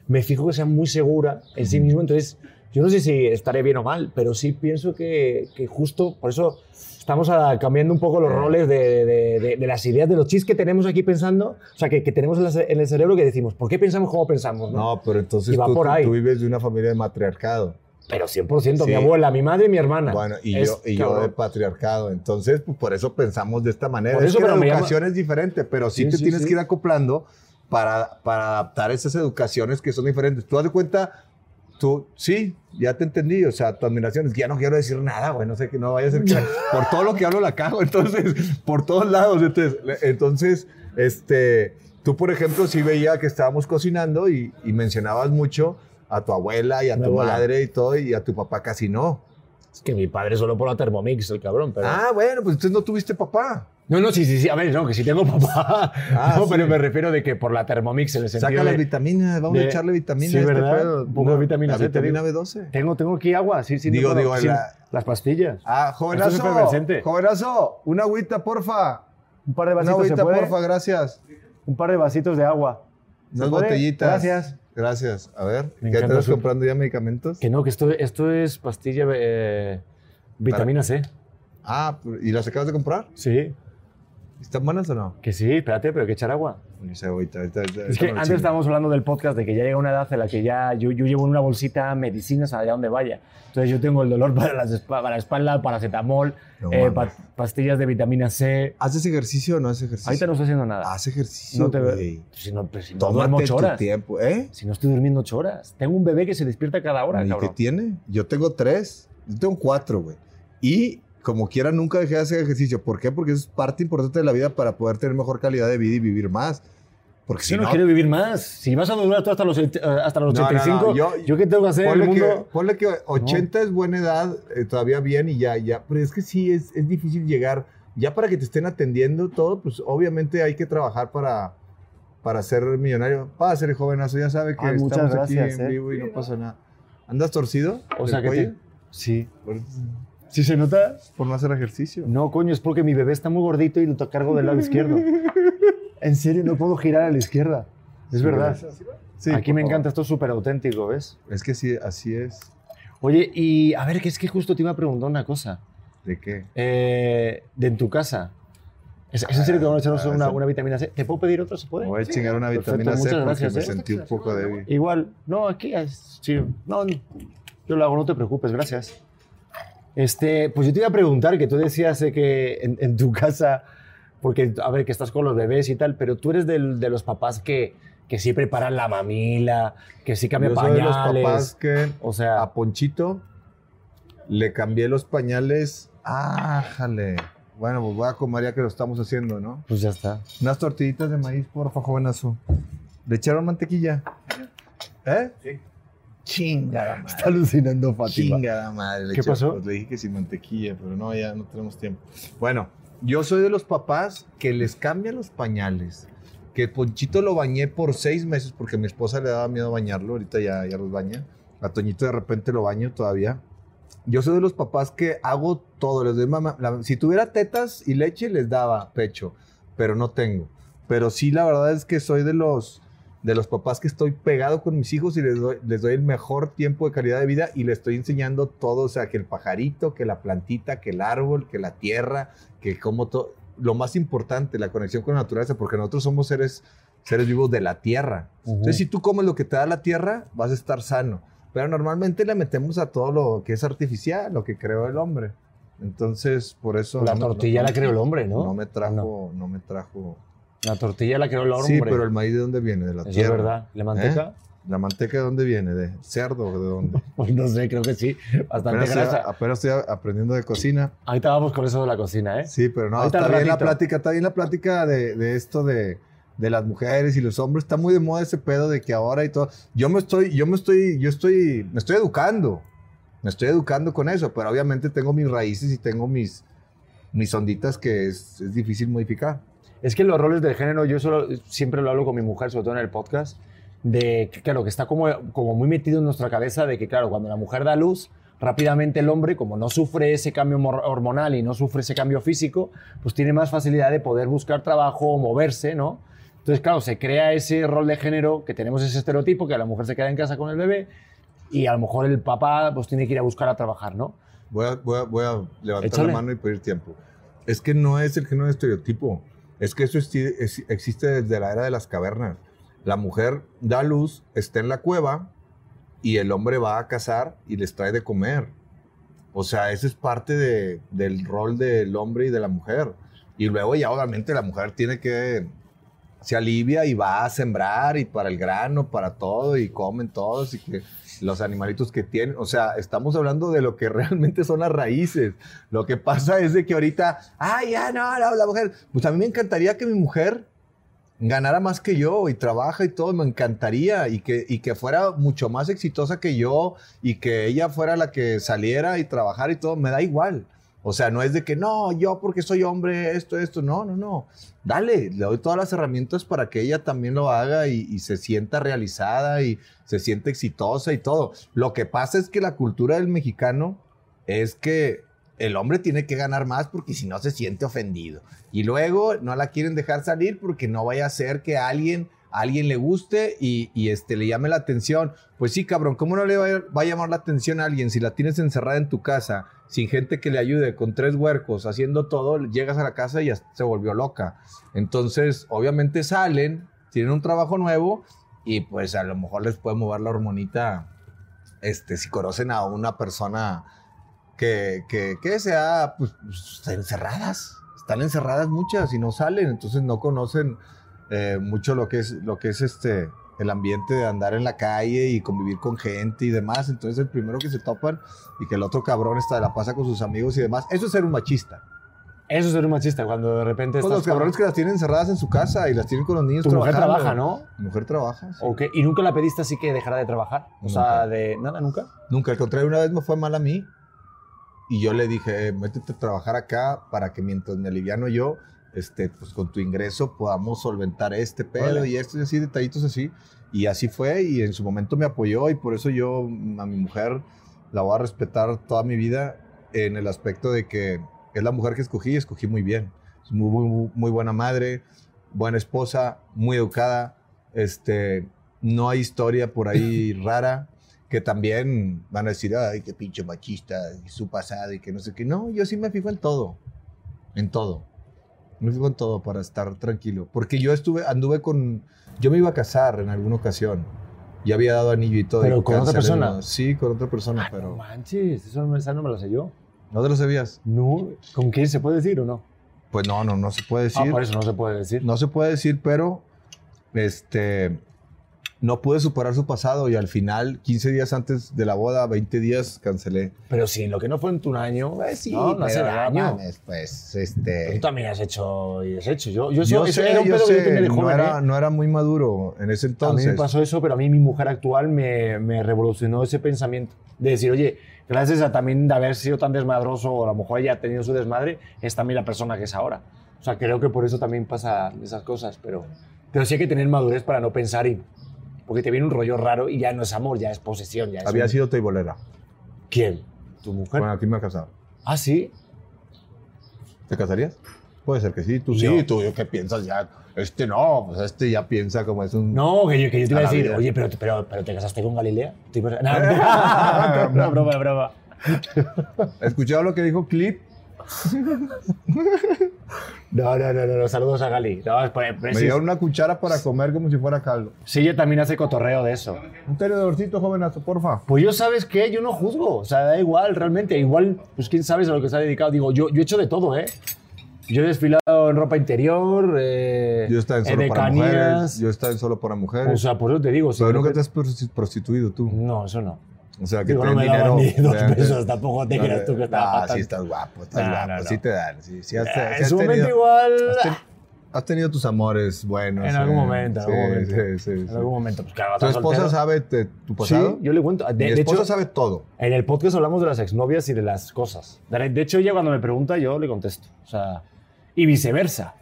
me fijo que sea muy segura en sí mismo. Entonces, yo no sé si estaré bien o mal, pero sí pienso que, que justo por eso estamos ah, cambiando un poco los roles de, de- de- de las ideas, de los chis que tenemos aquí pensando, o sea, que, que tenemos en, la en el cerebro que decimos, ¿por qué pensamos como pensamos? No,
No, pero entonces tú, tú- vives de una familia de matriarcado.
Pero 100%, mi
Sí.
abuela, mi madre y mi hermana.
Bueno, y,
Es
yo, y yo de patriarcado. Entonces, pues, por eso pensamos de esta manera.
Por
es
eso,
que la
me llama-
educación es diferente, pero sí,
Sí,
te
sí,
tienes que ir acoplando para, para adaptar esas educaciones que son diferentes. Tú das de cuenta, tú, sí, ya te entendí. O sea, tu admiración es que ya no quiero decir nada, güey. No sé que no vaya a ser que por todo lo que hablo la cago. Entonces, por todos lados. Entonces, entonces este, tú, por ejemplo, sí veía que estábamos cocinando y, y mencionabas mucho a tu abuela y a
Mi
tu
abuela.
madre y todo, y a tu papá casi no.
Es que mi padre solo por la Thermomix, el cabrón. Pero...
Ah, bueno, pues entonces no tuviste papá.
No, no, sí, sí, sí. A ver, no, que sí tengo papá.
Ah,
no,
sí.
pero me refiero de que por la Thermomix, en el sentido
Saca las vitaminas, vamos
de-
a echarle vitaminas
Sí,
este
¿verdad? Un poco de vitamina
la
C, te
vitamina
digo.
B12.
Tengo, tengo aquí agua, sí, sí.
Digo, digo,
sí,
la-
Las pastillas.
Ah,
Esto es
jovenazo. Jovenazo, una agüita, porfa.
Un par de
Una
vasitos, ¿se
agüita,
puede?
porfa, gracias.
Un par de vasitos de agua. ¿Se
Unas botellitas.
Gracias.
Gracias. A ver,
Me
¿ya
encanta
estás
su-
comprando ya medicamentos?
Que no, que esto, esto es pastilla eh, vitamina C.
Ah, ¿y las acabas de comprar?
Sí.
¿Están buenas o no?
Que sí, espérate, pero hay que echar agua.
No sé, ahorita, ahorita- ahorita-
Es que antes
chingo.
estábamos hablando del podcast de que ya llega una edad en la que ya yo, yo llevo en una bolsita medicinas allá donde vaya. Entonces yo tengo el dolor para, las para la espalda, paracetamol,
No
eh, pa- pastillas de vitamina C.
¿Haces ejercicio o no haces ejercicio?
Ahorita no estoy haciendo nada.
Haz ejercicio,
no te veo. Si no, pues, si no duermo ocho horas.
tiempo, ¿eh?
Si no estoy durmiendo ocho horas. Tengo un bebé que se despierta cada hora,
¿Y qué tiene? Yo tengo tres. Yo tengo cuatro, güey. Y como quiera, nunca dejé de hacer ejercicio. ¿Por qué? Porque eso es parte importante de la vida para poder tener mejor calidad de vida y vivir más. Porque si
Yo no,
no,
quiero vivir más. Si vas a durar tú hasta los, eh, hasta los
No, no, no,
85,
yo-
yo, qué tengo que hacer en el
ponle, que,
mundo?
ponle que 80 es buena edad, eh, todavía bien y ya, ya. Pero es que sí, es, es difícil llegar. Ya para que te estén atendiendo todo, pues obviamente hay que trabajar para, para ser millonario. Para ser jovenazo, ya sabe que
Ay, muchas
estamos
gracias,
aquí en
eh.
vivo y no pasa nada. ¿Andas torcido?
O sea que te... Sí.
Por,
¿Sí se nota?
por no hacer ejercicio.
No, coño, es porque mi bebé está muy gordito y lo cargo del lado izquierdo. En serio, no puedo girar a la izquierda. Es
Sí,
verdad.
Sí,
Aquí me
favor.
encanta, esto es súper auténtico, ¿ves?
Es que sí, así es.
Oye, y a ver, que es que justo te iba a preguntar una cosa.
¿De qué?
Eh, de en tu casa. ¿Es, es en serio que vamos a echarnos
Ah,
una, una vitamina C? ¿Te puedo pedir otra? ¿Se puede?
Me voy a chingar una
Perfecto,
vitamina C
muchas
porque
gracias,
me
¿eh?
sentí un poco débil.
Igual. No, aquí, es- sí. No, yo lo hago, no te preocupes, gracias. Este, pues yo te iba a preguntar, que tú decías eh, que en, en tu casa, porque, a ver, que estás con los bebés y tal, pero tú eres del- de los papás que, que sí preparan la mamila, que sí cambian
Yo soy de los
pañales.
papás que
O sea,
a Ponchito le cambié los pañales. ¡Ájale! Bueno, pues voy a comer ya que lo estamos haciendo, ¿no?
pues ya está.
Unas tortillitas de maíz, porfa, jovenazo. ¿Le echaron mantequilla? ¿Eh? Sí. Chingada madre.
Está alucinando, Fátima.
Chingada madre. le
¿Qué pasó?
pues le dije que sin mantequilla, pero no, ya no tenemos tiempo. Bueno, yo soy de los papás que les cambian los pañales. Que Ponchito lo bañé por seis meses porque a mi esposa le daba miedo bañarlo. Ahorita ya, ya los baña. A Toñito de repente lo baño todavía. Yo soy de los papás que hago todo. Les doy mamá. la- si tuviera tetas y leche, les daba pecho. Pero no tengo. Pero sí, la verdad es que soy de los, de los papás que estoy pegado con mis hijos y les doy, les doy el mejor tiempo de calidad de vida y les estoy enseñando todo. O sea, que el pajarito, que la plantita, que el árbol, que la tierra, que como todo. Lo más importante, la conexión con la naturaleza, porque nosotros somos seres, seres vivos de la tierra. Entonces, si tú comes lo que te da la tierra, vas a estar sano. Pero normalmente le metemos a todo lo que es artificial, lo que creó el hombre. Entonces, por eso...
La
no
tortilla
no-
la creó el hombre, ¿no?
No me trajo,
No.
no, me trajo...
La tortilla la creó el hombre.
Sí, pero el maíz de dónde viene? De la
Eso
tierra.
es verdad. ¿La manteca?
¿La manteca de dónde viene? ¿De cerdo o de dónde?
Pues no sé, creo que sí. Bastante
Apenas estoy,
grasa.
apenas estoy aprendiendo de cocina.
Ahorita vamos con eso de la cocina, ¿eh?
Sí, pero no,
Ahorita
está bien la plática, está bien la plática de, de esto de, de las mujeres y los hombres. Está muy de moda ese pedo de que ahora y todo. Yo me estoy, yo me estoy, yo estoy, me estoy educando. Me estoy educando con eso, pero obviamente tengo mis raíces y tengo mis, mis onditas que es, es difícil modificar.
Es que los roles de género, yo solo, siempre lo hablo con mi mujer, sobre todo en el podcast, de que, claro, que está como, como muy metido en nuestra cabeza de que, claro, cuando la mujer da luz, rápidamente el hombre, como no sufre ese cambio hormonal y no sufre ese cambio físico, pues tiene más facilidad de poder buscar trabajo o moverse, ¿no? Entonces, claro, se crea ese rol de género, que tenemos ese estereotipo, que la mujer se queda en casa con el bebé y a lo mejor el papá pues tiene que ir a buscar a trabajar, ¿no?
Voy a, voy a- voy a levantar
Échale.
la mano y pedir tiempo. Es que no es el género de estereotipo. Es que eso existe desde la era de las cavernas. La mujer da luz, está en la cueva y el hombre va a cazar y les trae de comer. O sea, ese es parte de- del rol del hombre y de la mujer. Y luego ya obviamente la mujer tiene que, se alivia y va a sembrar y para el grano, para todo y comen todos y que los animalitos que tienen, o sea, estamos hablando de lo que realmente son las raíces. Lo que pasa es de que ahorita, ay, ya no, la, la mujer, pues a mí me encantaría que mi mujer ganara más que yo y trabaja y todo, me encantaría y que, y que fuera mucho más exitosa que yo y que ella fuera la que saliera y trabajara y todo, me da igual. O sea, no es de que no, yo porque soy hombre, esto, esto, no, no, no. Dale, le doy todas las herramientas para que ella también lo haga y, se sienta realizada y se sienta exitosa y todo. Lo que pasa es que la cultura del mexicano es que el hombre tiene que ganar más porque si no se siente ofendido. Y luego no la quieren dejar salir porque no vaya a ser que alguien alguien le guste y, y, este, le llame la atención. Pues sí, cabrón, ¿cómo no le va a, va a, llamar la atención a alguien si la tienes encerrada en tu casa, sin gente que le ayude, con tres huercos, haciendo todo? Llegas a la casa y ya se volvió loca. Entonces, obviamente salen, tienen un trabajo nuevo y pues a lo mejor les puede mover la hormonita este, si conocen a una persona que, que, que sea, pues encerradas. Están encerradas muchas y no salen, entonces no conocen eh, mucho lo que es, lo que es este, el ambiente de andar en la calle y convivir con gente y demás. Entonces el primero que se topan y que el otro cabrón está, la pasa con sus amigos y demás, eso es ser un machista.
Eso es ser un machista, cuando de repente
Pues los cabrones que las tienen encerradas en su casa y las tienen con los niños
Tu mujer trabaja, ¿no?
Mi mujer trabaja. sí.
¿Y nunca la pediste así que dejara de trabajar? O sea, de nada, nunca.
Nunca, al contrario, una vez me fue mal a mí y yo le dije, eh, métete a trabajar acá para que mientras me aliviano yo, este, pues con tu ingreso podamos solventar este pedo
Órale.
y esto y así, detallitos así. Y así fue y en su momento me apoyó y por eso yo mm, a mi mujer la voy a respetar toda mi vida en el aspecto de que es la mujer que escogí y escogí muy bien. Es muy, muy, muy buena madre, buena esposa, muy educada. Este, no hay historia por ahí rara que también van a decir, ay, qué pinche machista, y su pasado y que no sé qué. No, yo sí me fijo en todo, en todo. Me fijo en todo para estar tranquilo. Porque yo estuve, anduve con, yo me iba a casar en alguna ocasión. Ya había dado anillo y todo.
¿Pero
y
con otra persona?
¿no? Sí, con otra persona,
No
pero
manches, eso no, esa no me lo sé yo.
¿no te lo sabías?
No, ¿con quién se puede decir o no?
Pues no, no, no se puede
Ah,
decir.
por eso no se puede decir.
No se puede decir, pero este no pude superar su pasado y al final, 15 días antes de la boda, 20 días, cancelé.
Pero en lo que no fue en tu año,
Pues sí,
no, no hace
pero no
daño.
mames, pues este.
Tú también has hecho y deshecho. Yo, yo,
Yo,
eso- eso
sé,
era un
yo
pedo que yo
sé,
tenía de
no,
joven,
era,
¿eh?
no era muy maduro en ese
A mí
entonces.
me pasó eso, pero a mí mi mujer actual me, me revolucionó ese pensamiento de decir, oye, gracias a también de haber sido tan desmadroso, o a lo mejor ella ha tenido su desmadre, es también la persona que es ahora. O sea, creo que por eso también pasa esas cosas, pero, pero sí hay que tener madurez para no pensar y... Porque te viene un rollo raro y ya no es amor, ya es posesión. Ya es
Había
un-
sido teibolera.
¿Quién? ¿Tu mujer?
Bueno, aquí me ha casado.
Ah, sí.
¿Te casarías? Puede ser que sí. Tú
Yo.
sí, tú ¿qué piensas ya? Este no, pues este ya piensa como es un.
No, que yo, que yo te iba
A
decir,
vida.
oye, pero, pero, pero te casaste con Galilea. No, no, broma, broma.
¿Escuchado lo que dijo Clip?
No, no, no, no, no, saludos a Gali. No,
Me dieron una cuchara para comer como si fuera caldo.
Sí, ella también hace cotorreo de eso.
Un tenedorcito, jovenazo, porfa.
Pues yo, ¿sabes qué? Yo no juzgo. O sea, da igual, realmente. Igual, pues quién sabe a lo que se ha dedicado. Digo, yo, yo he hecho de todo, ¿eh? Yo he desfilado en ropa interior, eh,
Yo estaba en solo para mujeres. Yo estaba en solo para mujeres.
O sea, por eso te digo. si
Pero nunca
te-
has prosti- prostituido tú.
No, eso no.
O sea, que
Digo,
te
no me
dinero.
ni dos
te dan-
pesos, tampoco te
no,
creas tú que estaba
Ah,
patando.
sí estás guapo, estás
No,
guapo.
no, no.
Sí te dan. Sí, sí has,
Eh,
sí
en su momento igual...
has, ten- has tenido tus amores buenos.
En algún
eh.
momento, en algún momento.
Sí, sí,
En algún momento, pues claro,
¿Tu esposa
soltero.
sabe de tu pasado?
Sí, yo le cuento. De,
Mi
de
esposa
hecho,
sabe todo.
en el podcast hablamos de las exnovias y de las cosas. De de hecho, ella cuando me pregunta, yo le contesto. O sea, y viceversa.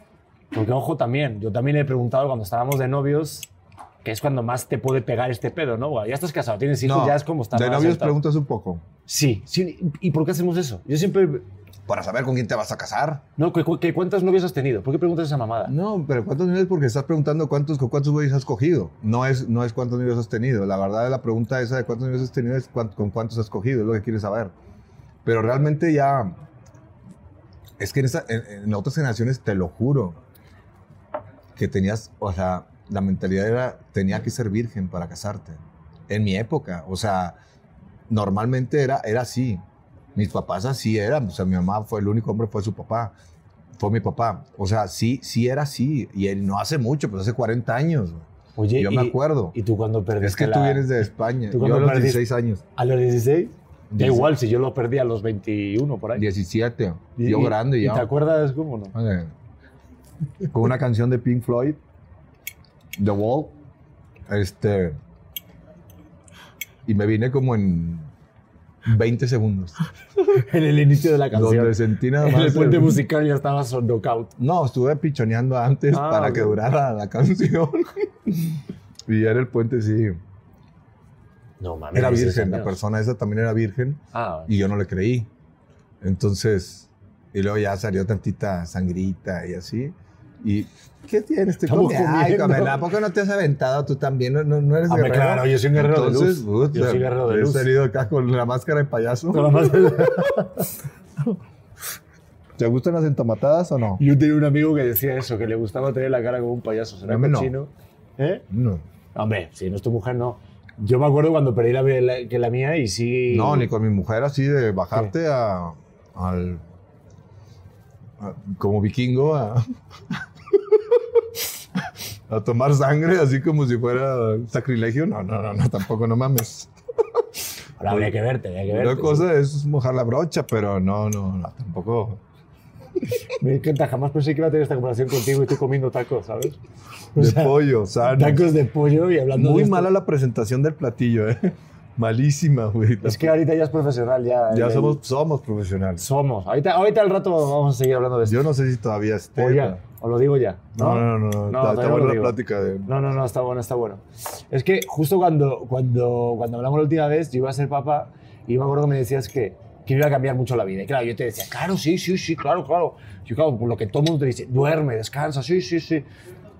Porque, ojo, también, yo también le he preguntado cuando estábamos de novios, que es cuando más te puede pegar este pedo, ¿no? Bueno, ya estás casado, tienes hijos,
No,
ya es como estar
de novios
sentado.
preguntas un poco.
Sí, sí. ¿Y por qué hacemos eso? Yo siempre...
Para saber con quién te vas a casar.
No, ¿qué, qué- cuántas novias has tenido? ¿Por qué preguntas esa mamada?
No, pero ¿cuántos niveles? Porque estás preguntando cuántos, con cuántos güeyes has cogido. No es, no es cuántos niveles has tenido. La verdad de la pregunta esa de cuántos niveles has tenido es con cuántos has cogido, es lo que quieres saber. Pero realmente ya... Es que en, esa- en- en otras generaciones, te lo juro, que tenías, o sea, la mentalidad era, tenía que ser virgen para casarte. En mi época, o sea, normalmente era, era así. Mis papás así eran, o sea, mi mamá fue el único hombre, fue su papá, fue mi papá. O sea, sí, sí era así. Y él no hace mucho, pues hace 40 años.
Oye,
Yo
y,
me acuerdo.
¿Y tú cuando perdiste
Es que
la-
tú vienes de España.
¿Tú
Yo a los
perdiste?
16 años.
¿A los 16? Da
16.
igual, si yo lo perdí a los 21 por ahí.
17.
Y-
yo
y-
grande
¿Y
ya.
te acuerdas cómo no?
Con una canción de Pink Floyd, The Wall. Este. Y me vine como en 20 segundos.
en el inicio de la canción.
Donde sentí nada
en
más.
el puente
el-
musical ya estabas on knockout.
No, estuve pichoneando antes
Ah,
para que durara la canción. y era el puente, sí.
No mames.
Era
16
virgen, la persona esa también era virgen
Ah,
y yo no le creí. Entonces, y luego ya salió tantita sangrita y así. Y, ¿qué tienes? Estoy
Estamos
comiendo. Ay,
comiendo.
¿a poco no te has aventado tú también? ¿No, no, no eres
Hombre,
guerrero?
claro, yo soy un guerrero de
Entonces,
luz.
puta,
Yo soy guerrero de
he
luz.
salido acá con la máscara de payaso.
Nada más-
¿Te gustan las entomatadas o no?
Yo tenía un amigo que decía eso, que le gustaba tener la cara como un payaso. ¿Será
no.
cochino? ¿Eh?
No.
Hombre, si no es tu mujer, no. Yo me acuerdo cuando perdí la, la- que la mía y sí...
No, ni con mi mujer así de bajarte a, al... a- como vikingo a... a tomar sangre así como si fuera sacrilegio. No, no, no, no tampoco, no mames.
Ahora habría que verte, habría que verte.
Una cosa es mojar la brocha, pero no, no, no, tampoco.
Me encanta, jamás pensé que iba a tener esta conversación contigo y tú comiendo tacos, ¿sabes? O
De
sea,
pollo, sano.
Tacos de pollo y hablando de
Muy
esto.
mala la presentación del platillo, ¿eh? Malísima, güey.
Es que ahorita ya es profesional, ya.
ya
ya-
somos, somos profesionales.
Somos. Ahorita, ahorita al rato vamos a seguir hablando de esto.
Yo no sé si todavía esté.
O ya, o lo digo ya.
No, no, no, no.
No,
está,
todavía
está
no
buena la plática de.
No, no, no, está bueno, está bueno. Es que justo cuando, cuando, cuando hablamos la última vez, yo iba a ser papá y me acuerdo que me decías que, que iba a cambiar mucho la vida. Y claro, yo te decía, claro, sí, sí, sí, claro, claro. Yo, claro, por lo que todo el mundo te dice, duerme, descansa, sí, sí, sí.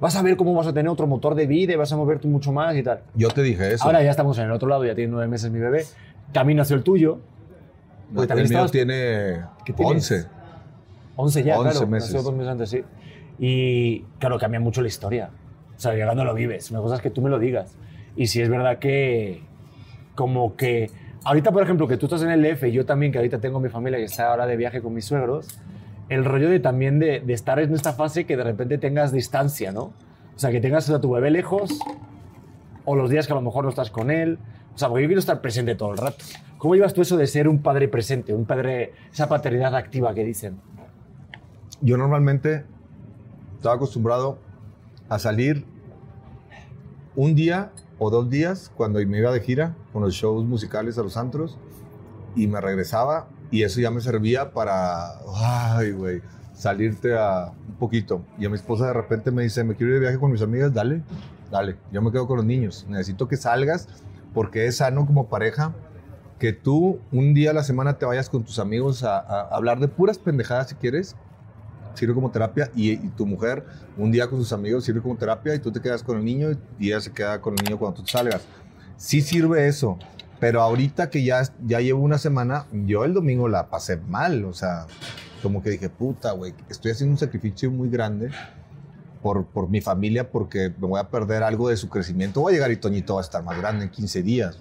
Vas a ver cómo vas a tener otro motor de vida y vas a moverte mucho más y tal.
Yo te dije eso.
Ahora ya estamos en el otro lado, ya tiene nueve meses mi bebé. También nació el tuyo.
No,
Porque también
el mío
estabas-
tiene
¿Qué tienes?
11.
11 ya,
11
claro.
meses.
Nació dos meses antes, sí. Y claro, cambia mucho la historia. O sea, llegando lo vives. Una cosa es que tú me lo digas. Y si es verdad que, como que, ahorita, por ejemplo, que tú estás en el DF y yo también, que ahorita tengo mi familia que está ahora de viaje con mis suegros, el rollo de también de, estar en esta fase que de repente tengas distancia, ¿no? O sea, que tengas a tu bebé lejos o los días que a lo mejor no estás con él. O sea, porque yo quiero estar presente todo el rato. ¿Cómo llevas tú eso de ser un padre presente, un padre, esa paternidad activa que dicen?
Yo normalmente estaba acostumbrado a salir un día o dos días cuando me iba de gira con los shows musicales a los antros y me regresaba y eso ya me servía para, ay, güey, salirte a un poquito. Y a mi esposa de repente me dice, me quiero ir de viaje con mis amigas, dale, dale, yo me quedo con los niños. Necesito que salgas porque es sano como pareja que tú un día a la semana te vayas con tus amigos a, hablar de puras pendejadas si quieres, sirve como terapia, y, y tu mujer un día con sus amigos sirve como terapia, y tú te quedas con el niño y ella se queda con el niño cuando tú salgas. Sí sirve eso, pero ahorita que ya, ya llevo una semana, yo el domingo la pasé mal, o sea, como que dije, puta, güey, estoy haciendo un sacrificio muy grande. Por, por mi familia, porque me voy a perder algo de su crecimiento. Voy a llegar y Toñito va a estar más grande en 15 días.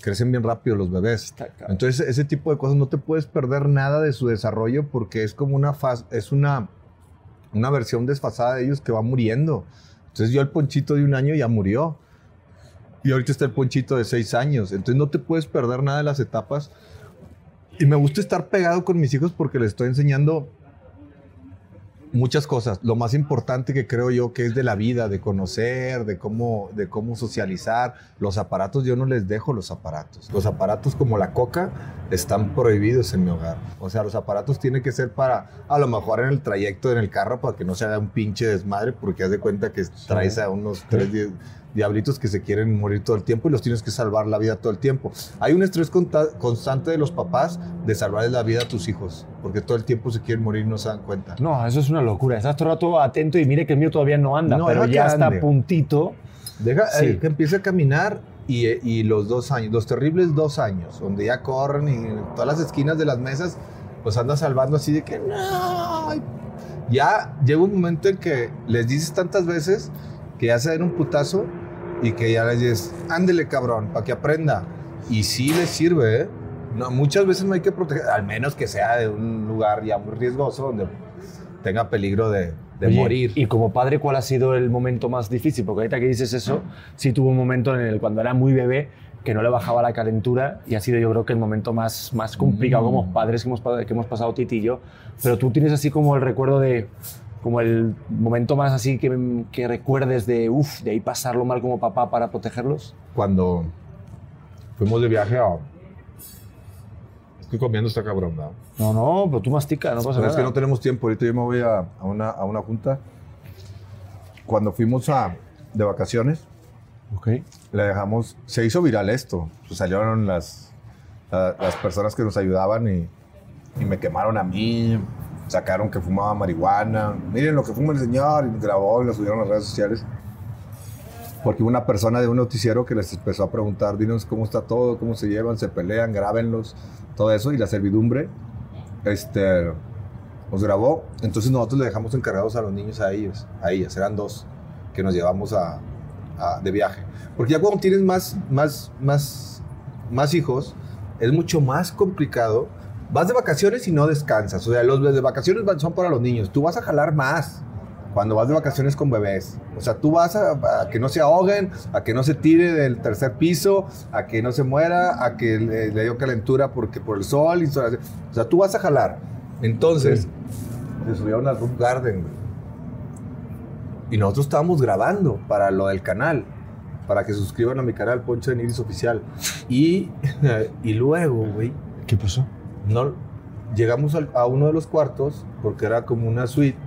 Crecen bien rápido los bebés. Entonces, ese tipo de cosas no te puedes perder nada de su desarrollo porque es como una faz- es una, una versión desfasada de ellos que va muriendo. Entonces, yo el ponchito de un año ya murió. Y ahorita está el ponchito de seis años. Entonces, no te puedes perder nada de las etapas. Y me gusta estar pegado con mis hijos porque les estoy enseñando muchas cosas. Lo más importante que creo yo que es de la vida, de conocer, de cómo, de cómo socializar. Los aparatos, yo no les dejo los aparatos. Los aparatos como la coca están prohibidos en mi hogar. O sea, los aparatos tienen que ser para, a lo mejor en el trayecto, en el carro, para que no se haga un pinche desmadre, porque haz de cuenta que traes a unos tres diablitos que se quieren morir todo el tiempo y los tienes que salvar la vida todo el tiempo. Hay un estrés constante de los papás de salvarles la vida a tus hijos, porque todo el tiempo se quieren morir y no se dan cuenta.
No, eso es una locura. Estás todo el rato atento y mire que el mío todavía no anda,
No,
pero ya está a puntito.
Deja
Sí.
eh, que empiece a caminar y, y los dos años, los terribles dos años, donde ya corren y en todas las esquinas de las mesas, pues anda salvando así de que no. Ya llega un momento en que les dices tantas veces que ya se den un putazo y que ya les dices, ándele cabrón, para que aprenda. Y sí les sirve, ¿eh? No, muchas veces no hay que proteger, al menos que sea de un lugar ya muy riesgoso donde tenga peligro de, de
Oye,
morir.
Y como padre, ¿cuál ha sido el momento más difícil? Porque ahorita que dices eso, sí tuvo un momento en el cuando era muy bebé que no le bajaba la calentura y ha sido yo creo que el momento más, más complicado
Mm.
como padres que hemos, que hemos pasado Titi y yo. Pero tú tienes así como el recuerdo de, como el momento más así que, que recuerdes de, uff, de ahí pasarlo mal como papá para protegerlos.
cuando fuimos de viaje a... Estoy comiendo esta cabrón, ¿no?
No, no, pero tú mastica, no pasa
Pero
nada.
es que no tenemos tiempo, ahorita yo me voy a, a una, a una junta. Cuando fuimos a, de vacaciones,
Ok.
le dejamos, se hizo viral esto, salieron las, la- las personas que nos ayudaban y, y me quemaron a mí, sacaron que fumaba marihuana. Miren lo que fuma el señor, y grabó y lo subieron a las redes sociales. Porque una persona de un noticiero que les empezó a preguntar, dinos cómo está todo, cómo se llevan, se pelean, grábenlos, todo eso. Y la servidumbre, este, nos grabó. Entonces nosotros le dejamos encargados a los niños a ellos, a ellas, eran dos, que nos llevamos a, a- de viaje. Porque ya cuando tienes más, más, más, más hijos, es mucho más complicado. Vas de vacaciones y no descansas. O sea, los de vacaciones son para los niños. Tú vas a jalar más cuando vas de vacaciones con bebés. O sea, tú vas a, a que no se ahoguen, a que no se tire del tercer piso, a que no se muera, a que le, le dio calentura porque por el sol. Y, o sea, tú vas a jalar. Entonces, se subieron al Roof Garden. Y nosotros estábamos grabando para lo del canal. Para que suscriban a mi canal Poncho de Nigris Oficial. Y, y luego, güey,
¿Qué pasó?
No, llegamos a uno de los cuartos porque era como una suite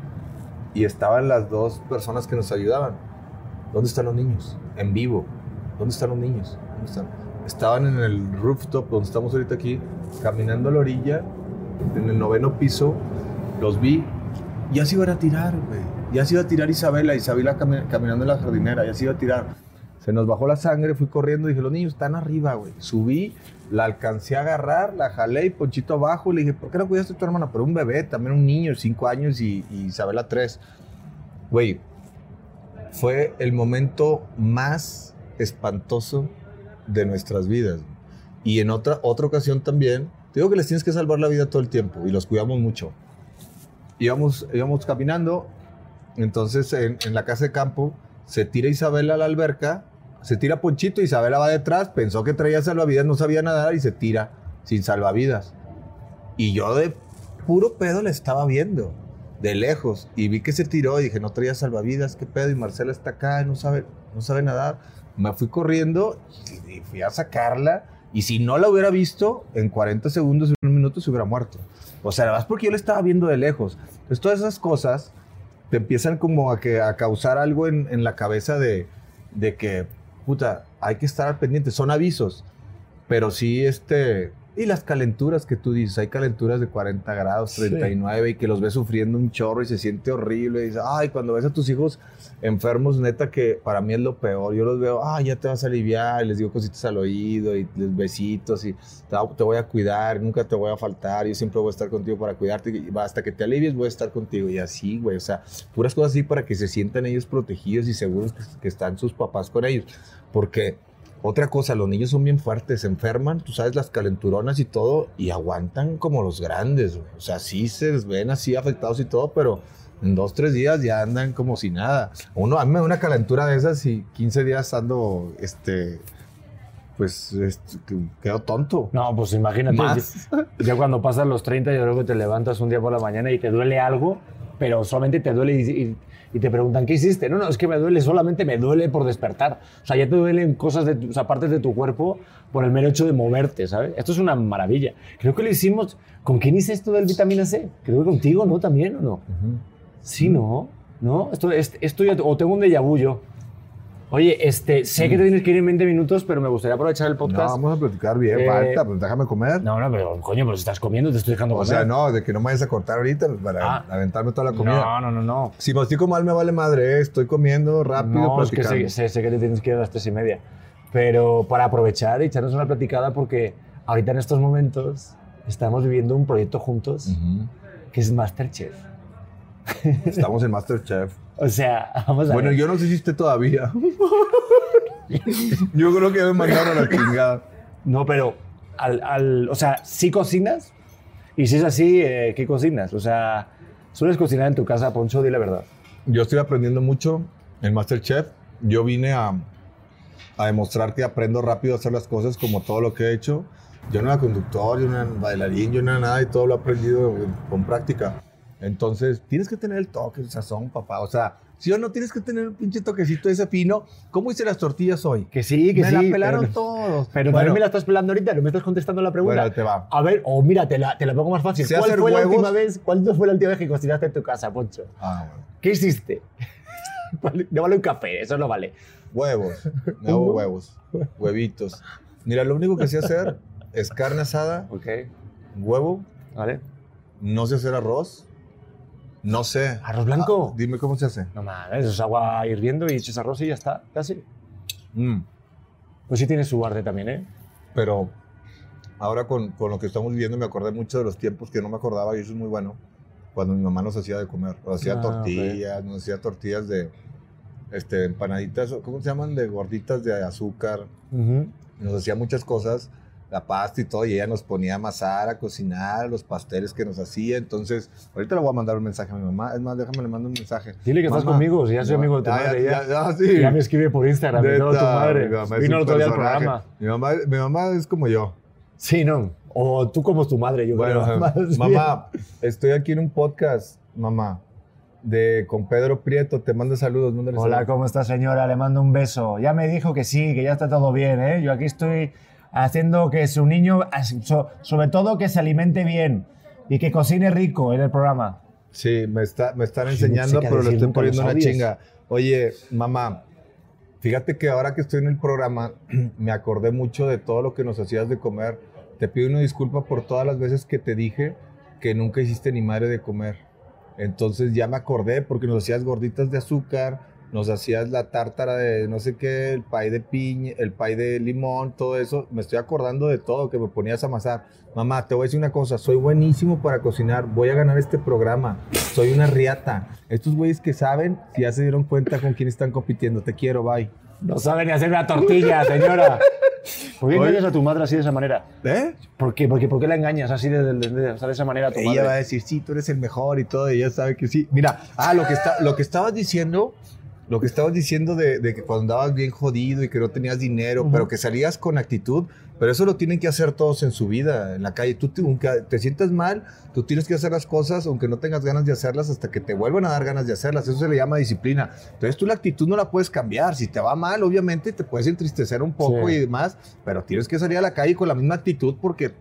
y estaban las dos personas que nos ayudaban. ¿Dónde están los niños? En vivo. ¿Dónde están los niños? ¿Dónde están? Estaban en el rooftop donde estamos ahorita aquí, caminando a la orilla, en el noveno piso. Los vi. Ya se iban a tirar, güey. Ya se iba a tirar Isabela. Isabela cami- caminando en la jardinera. Ya se iba a tirar. Se nos bajó la sangre, fui corriendo dije, los niños están arriba, güey. Subí, la alcancé a agarrar, la jalé y Ponchito abajo. Le dije, ¿por qué no cuidaste a tu hermana? Pero un bebé, también un niño, cinco años y, y Isabela tres. Güey, fue el momento más espantoso de nuestras vidas. Y en otra, otra ocasión también, te digo que les tienes que salvar la vida todo el tiempo y los cuidamos mucho. Íbamos, íbamos caminando, entonces en, en la casa de campo se tira Isabela a la alberca, se tira Ponchito, Isabela va detrás, pensó que traía salvavidas, no sabía nadar y se tira sin salvavidas. Y yo de puro pedo le estaba viendo, de lejos, y vi que se tiró y dije, no traía salvavidas, qué pedo, y Marcela está acá, no sabe, no sabe nadar. Me fui corriendo y fui a sacarla, y si no la hubiera visto, en 40 segundos, en un minuto se hubiera muerto. O sea, además porque yo le estaba viendo de lejos. Entonces todas esas cosas te empiezan como a, que, a causar algo en, en la cabeza de, de que, puta, hay que estar al pendiente. Son avisos, pero sí, este... Y las calenturas que tú dices, hay calenturas de 40 grados,
Sí.
39, y que los ves sufriendo un chorro y se siente horrible. Y dices, ay, cuando ves a tus hijos enfermos, neta, que para mí es lo peor. Yo los veo, ay, ya te vas a aliviar, y les digo cositas al oído, y les besitos, y te, te voy a cuidar, nunca te voy a faltar, yo siempre voy a estar contigo para cuidarte, y hasta que te alivies voy a estar contigo. Y así, güey, o sea, puras cosas así para que se sientan ellos protegidos y seguros que, que están sus papás con ellos. Porque otra cosa, los niños son bien fuertes, se enferman, tú sabes, las calenturonas y todo, y aguantan como los grandes, güey. O sea, sí se les ven así afectados y todo, pero en dos, tres días ya andan como si nada. Uno, a mí me da una calentura de esas y 15 días ando, este, pues, este, que- quedo tonto.
No, pues imagínate.
Más.
Ya cuando pasas los 30, yo creo que te levantas un día por la mañana y te duele algo, pero solamente te duele y, y- y te preguntan, ¿qué hiciste? No, no, es que me duele, solamente me duele por despertar. O sea, ya te duelen cosas, de tu- o sea, partes de tu cuerpo por el mero hecho de moverte, ¿sabes? Esto es una maravilla. Creo que lo hicimos. ¿Con quién hice esto del vitamina C? Creo que contigo, ¿no? También, ¿o no? Sí, ¿no? ¿No? Esto, es- esto ya, o tengo un déjà vu yo. Oye, este, sé que te tienes que ir en 20 minutos, pero me gustaría aprovechar el
No,
podcast.
vamos a platicar bien,
Eh,
falta, pues déjame comer.
No, no, pero coño, pero si estás comiendo, te estoy dejando
o
comer.
sea, no, de que no me vayas a cortar ahorita para
Ah.
aventarme toda la comida.
No, no, no, no.
Si mastico mal me vale madre, eh, estoy comiendo rápido,
No, es que
platicando.
sé, sé- sé que te tienes que ir a las tres y media. Pero para aprovechar y echarnos una platicada, porque ahorita en estos momentos estamos viviendo un proyecto juntos
Ujú.
que es Masterchef.
Estamos en Masterchef.
O sea, vamos a
Bueno,
ver.
yo no sé si esté todavía. yo creo que me mandaron a la chingada.
No, pero, al, al- o sea, ¿sí cocinas? Y si es así, eh, ¿qué cocinas? O sea, ¿sueles cocinar en tu casa, Poncho? Di la verdad.
Yo estoy aprendiendo mucho en Masterchef. Yo vine a, a demostrar que aprendo rápido a hacer las cosas como todo lo que he hecho. Yo no era conductor, yo no era bailarín, yo no era nada y todo lo he aprendido con práctica. Entonces, tienes que tener el toque, el sazón, papá. O sea, si o no tienes que tener un pinche toquecito ese fino. ¿Cómo hice las tortillas hoy?
Que sí, que
me
sí.
la pelaron
pero,
todos.
Pero
bueno,
también me la estás pelando ahorita, no me estás contestando la pregunta.
bueno, te va.
A ver, o mira, te la, te la pongo más fácil. ¿Cuál fue la última vez? ¿Cuándo fue la última vez que cocinaste en tu casa, Poncho?
Ah, bueno.
¿Qué hiciste? No vale un café, eso no vale.
Huevos. Me hago huevos. Huevitos. Mira, lo único que sé hacer es carne asada,
Ok,
huevo,
vale.
no sé hacer arroz No sé.
¿Arroz blanco?
Ah, dime cómo se hace.
No mames, eso es agua hirviendo y echas arroz y ya está, casi.
Mm,
Pues sí tiene su arte también, ¿eh?
pero ahora con, con lo que estamos viviendo me acordé mucho de los tiempos que no me acordaba y eso es muy bueno. Cuando mi mamá nos hacía de comer. Nos hacía
Ah,
tortillas, nos hacía tortillas de este, empanaditas, ¿cómo se llaman? De gorditas de azúcar.
Ujú.
Nos hacía muchas cosas, la pasta y todo, y ella nos ponía a amasar, a cocinar, los pasteles que nos hacía. Entonces, ahorita le voy a mandar un mensaje a mi mamá. Es más, déjame le mando un mensaje.
Dile que estás
Mamá.
conmigo, si ya soy amigo de tu
Ah,
madre.
Ya,
Ya,
ya, ya, sí.
ya me escribe por Instagram y todo tu madre.
mi mamá
Vino el otro día al programa.
Mi mamá, mi mamá es como yo.
Sí, no. O tú como tu madre, yo
Bueno,
creo.
Mamá, estoy aquí en un podcast, mamá, de con Pedro Prieto. Te mando saludos.
Hola,
saludos.
¿cómo está señora? Le mando un beso. Ya me dijo que sí, que ya está todo bien, ¿eh? Yo aquí estoy haciendo que su niño, so- sobre todo que se alimente bien y que cocine rico en el programa.
Sí, me, está, me están enseñando, pero le estoy poniendo una chinga. Oye, mamá, fíjate que ahora que estoy en el programa, me acordé mucho de todo lo que nos hacías de comer. Te pido una disculpa por todas las veces que te dije que nunca hiciste ni madre de comer. Entonces ya me acordé porque nos hacías gorditas de azúcar, nos hacías la tártara de no sé qué, el pay de piña, el pay de limón, todo eso. Me estoy acordando de todo que me ponías a amasar. Mamá, te voy a decir una cosa, soy buenísimo para cocinar, voy a ganar este programa, soy una riata. Estos güeyes que saben, si ya se dieron cuenta con quién están compitiendo, te quiero, bye.
No sabe ni hacer una tortilla, señora. ¿Por qué engañas a tu madre así de esa manera?
¿Eh?
¿Por qué, por qué, por qué la engañas así de, de- esa manera a tu
Ella
madre?
va a decir, sí, tú eres el mejor y todo, y ella sabe que sí. Mira, ah, lo que, está, lo que estabas diciendo, lo que estabas diciendo de, de que cuando andabas bien jodido y que no tenías dinero, pero que salías con actitud, pero eso lo tienen que hacer todos en su vida, en la calle. Tú, te, aunque te sientas mal, tú tienes que hacer las cosas, aunque no tengas ganas de hacerlas, hasta que te vuelvan a dar ganas de hacerlas. Eso se le llama disciplina. Entonces tú la actitud no la puedes cambiar. Si te va mal, obviamente te puedes entristecer un poco
Sí.
y demás, pero tienes que salir a la calle con la misma actitud porque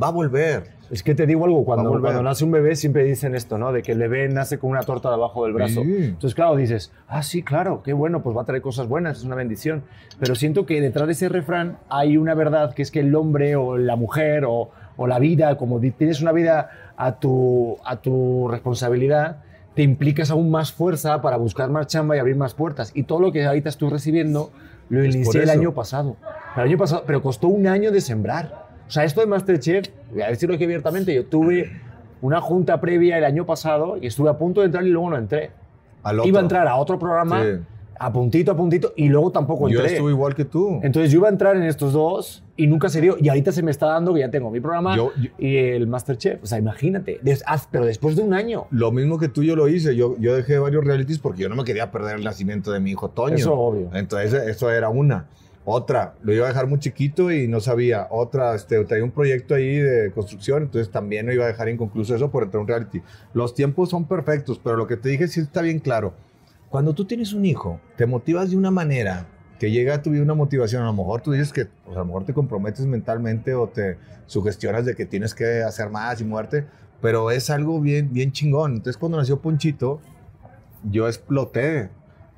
va a volver.
Es que te digo algo, cuando, cuando nace un bebé siempre dicen esto, ¿no? De que el bebé nace con una torta debajo del brazo.
Sí.
Entonces, claro, dices, ah, sí, claro, qué bueno, pues va a traer cosas buenas, es una bendición. Pero siento que detrás de ese refrán hay una verdad que es que el hombre o la mujer o, o la vida, como tienes una vida a tu, a tu responsabilidad, te implicas aún más fuerza para buscar más chamba y abrir más puertas. Y todo lo que ahorita estoy recibiendo lo inicié el año pasado. El año pasado, pero costó un año de sembrar. O sea, esto de Masterchef, voy a decirlo aquí abiertamente, yo tuve una junta previa el año pasado y estuve a punto de entrar y luego no entré.
Al otro.
Iba a entrar a otro programa,
Sí.
a puntito, a puntito, y luego tampoco
Yo
entré.
estuve igual que tú.
Entonces yo iba a entrar en estos dos y nunca se dio. Y ahorita se me está dando que ya tengo mi programa
Yo- yo-
y el Masterchef. O sea, imagínate. Des- pero después de un año.
Lo mismo que tú yo lo hice. Yo, yo dejé varios realities porque yo no me quería perder el nacimiento de mi hijo Toño.
Eso obvio.
Entonces, eso era una. Otra, lo iba a dejar muy chiquito y no sabía. Otra, este, traía un proyecto ahí de construcción, entonces también lo iba a dejar inconcluso eso por entrar a un reality. Los tiempos son perfectos, pero lo que te dije sí está bien claro. Cuando tú tienes un hijo, te motivas de una manera que llega a tu vida una motivación. A lo mejor tú dices que pues, a lo mejor te comprometes mentalmente o te sugestionas de que tienes que hacer más y muerte, pero es algo bien, bien chingón. Entonces, cuando nació Ponchito, yo exploté,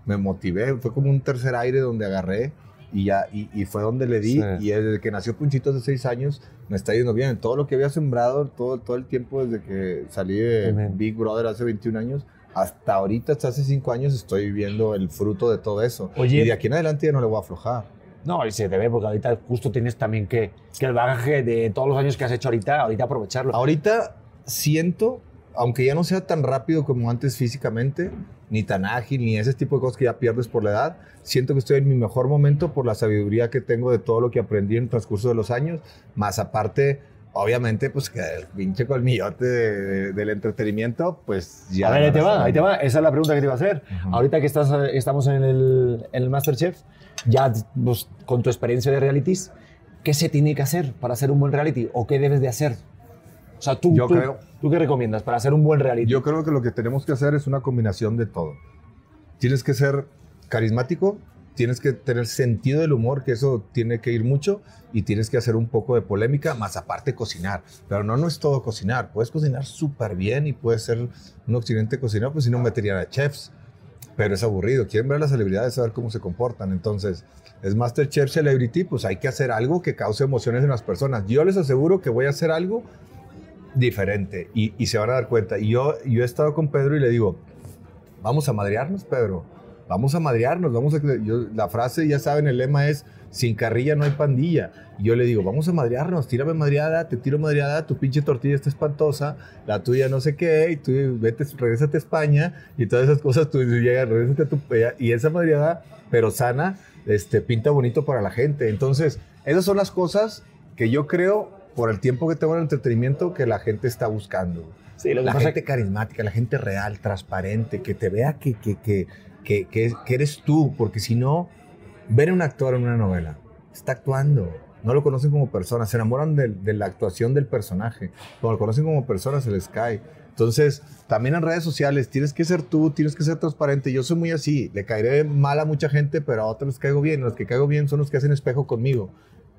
me motivé, fue como un tercer aire donde agarré y ya, y, y fue donde le di.
Sí.
Y desde que nació Ponchito hace seis años, me está yendo bien. Todo lo que había sembrado, todo, todo el tiempo desde que salí de
Amén.
Big Brother hace 21 años, hasta ahorita, hasta hace cinco años, estoy viviendo el fruto de todo eso.
Oye.
y de aquí en adelante ya no le voy a aflojar.
No, y se te ve porque ahorita justo tienes también que, que el bagaje de todos los años que has hecho ahorita, ahorita aprovecharlo.
Ahorita siento, aunque ya no sea tan rápido como antes físicamente, ni tan ágil, ni ese tipo de cosas que ya pierdes por la edad, siento que estoy en mi mejor momento por la sabiduría que tengo de todo lo que aprendí en el transcurso de los años, más aparte, obviamente, pues que el pinche colmillote de- de- del entretenimiento, pues ya...
a ver, ahí te va, ahí te va. Esa es la pregunta que te iba a hacer. Ahorita que estás, eh, estamos en el, en el Masterchef, ya pues, con tu experiencia de realities, ¿qué se tiene que hacer para hacer un buen reality? ¿O qué debes de hacer? O sea, tú,
Yo
tú,
creo-
¿tú qué recomiendas para hacer un buen reality?
Yo creo que lo que tenemos que hacer es una combinación de todo. Tienes que ser carismático, tienes que tener sentido del humor, que eso tiene que ir mucho, y tienes que hacer un poco de polémica, más aparte cocinar. Pero no, no es todo cocinar. Puedes cocinar súper bien y puedes ser un excelente cocinero, pues si no meterían a chefs. Pero es aburrido. Quieren ver a las celebridades, saber cómo se comportan. Entonces, es Masterchef Celebrity, pues hay que hacer algo que cause emociones en las personas. Yo les aseguro que voy a hacer algo diferente y, y se van a dar cuenta. Y yo, yo he estado con Pedro y le digo, vamos a madrearnos, Pedro. Vamos a madrearnos, vamos a... Yo, la frase, ya saben, el lema es, sin carrilla no hay pandilla. Y yo le digo, vamos a madrearnos, tírame madreada, te tiro madreada, tu pinche tortilla está espantosa, la tuya no sé qué, y tú vete, regrésate a España, y todas esas cosas, tú llegas, regrésate a tu... Y esa madreada, pero sana, este, pinta bonito para la gente. Entonces, esas son las cosas que yo creo, por el tiempo que tengo en el entretenimiento, que la gente está buscando.
Sí, que
la gente carismática, la gente real, transparente, que te vea que, que, que, que, que- que eres tú, porque si no, ver a un actor en una novela, está actuando, no lo conocen como persona, se enamoran de, de la actuación del personaje, cuando lo conocen como persona se les cae. Entonces, también en redes sociales tienes que ser tú, tienes que ser transparente. Yo soy muy así, le caeré mal a mucha gente, pero a otros les caigo bien. Los que caigo bien son los que hacen espejo conmigo,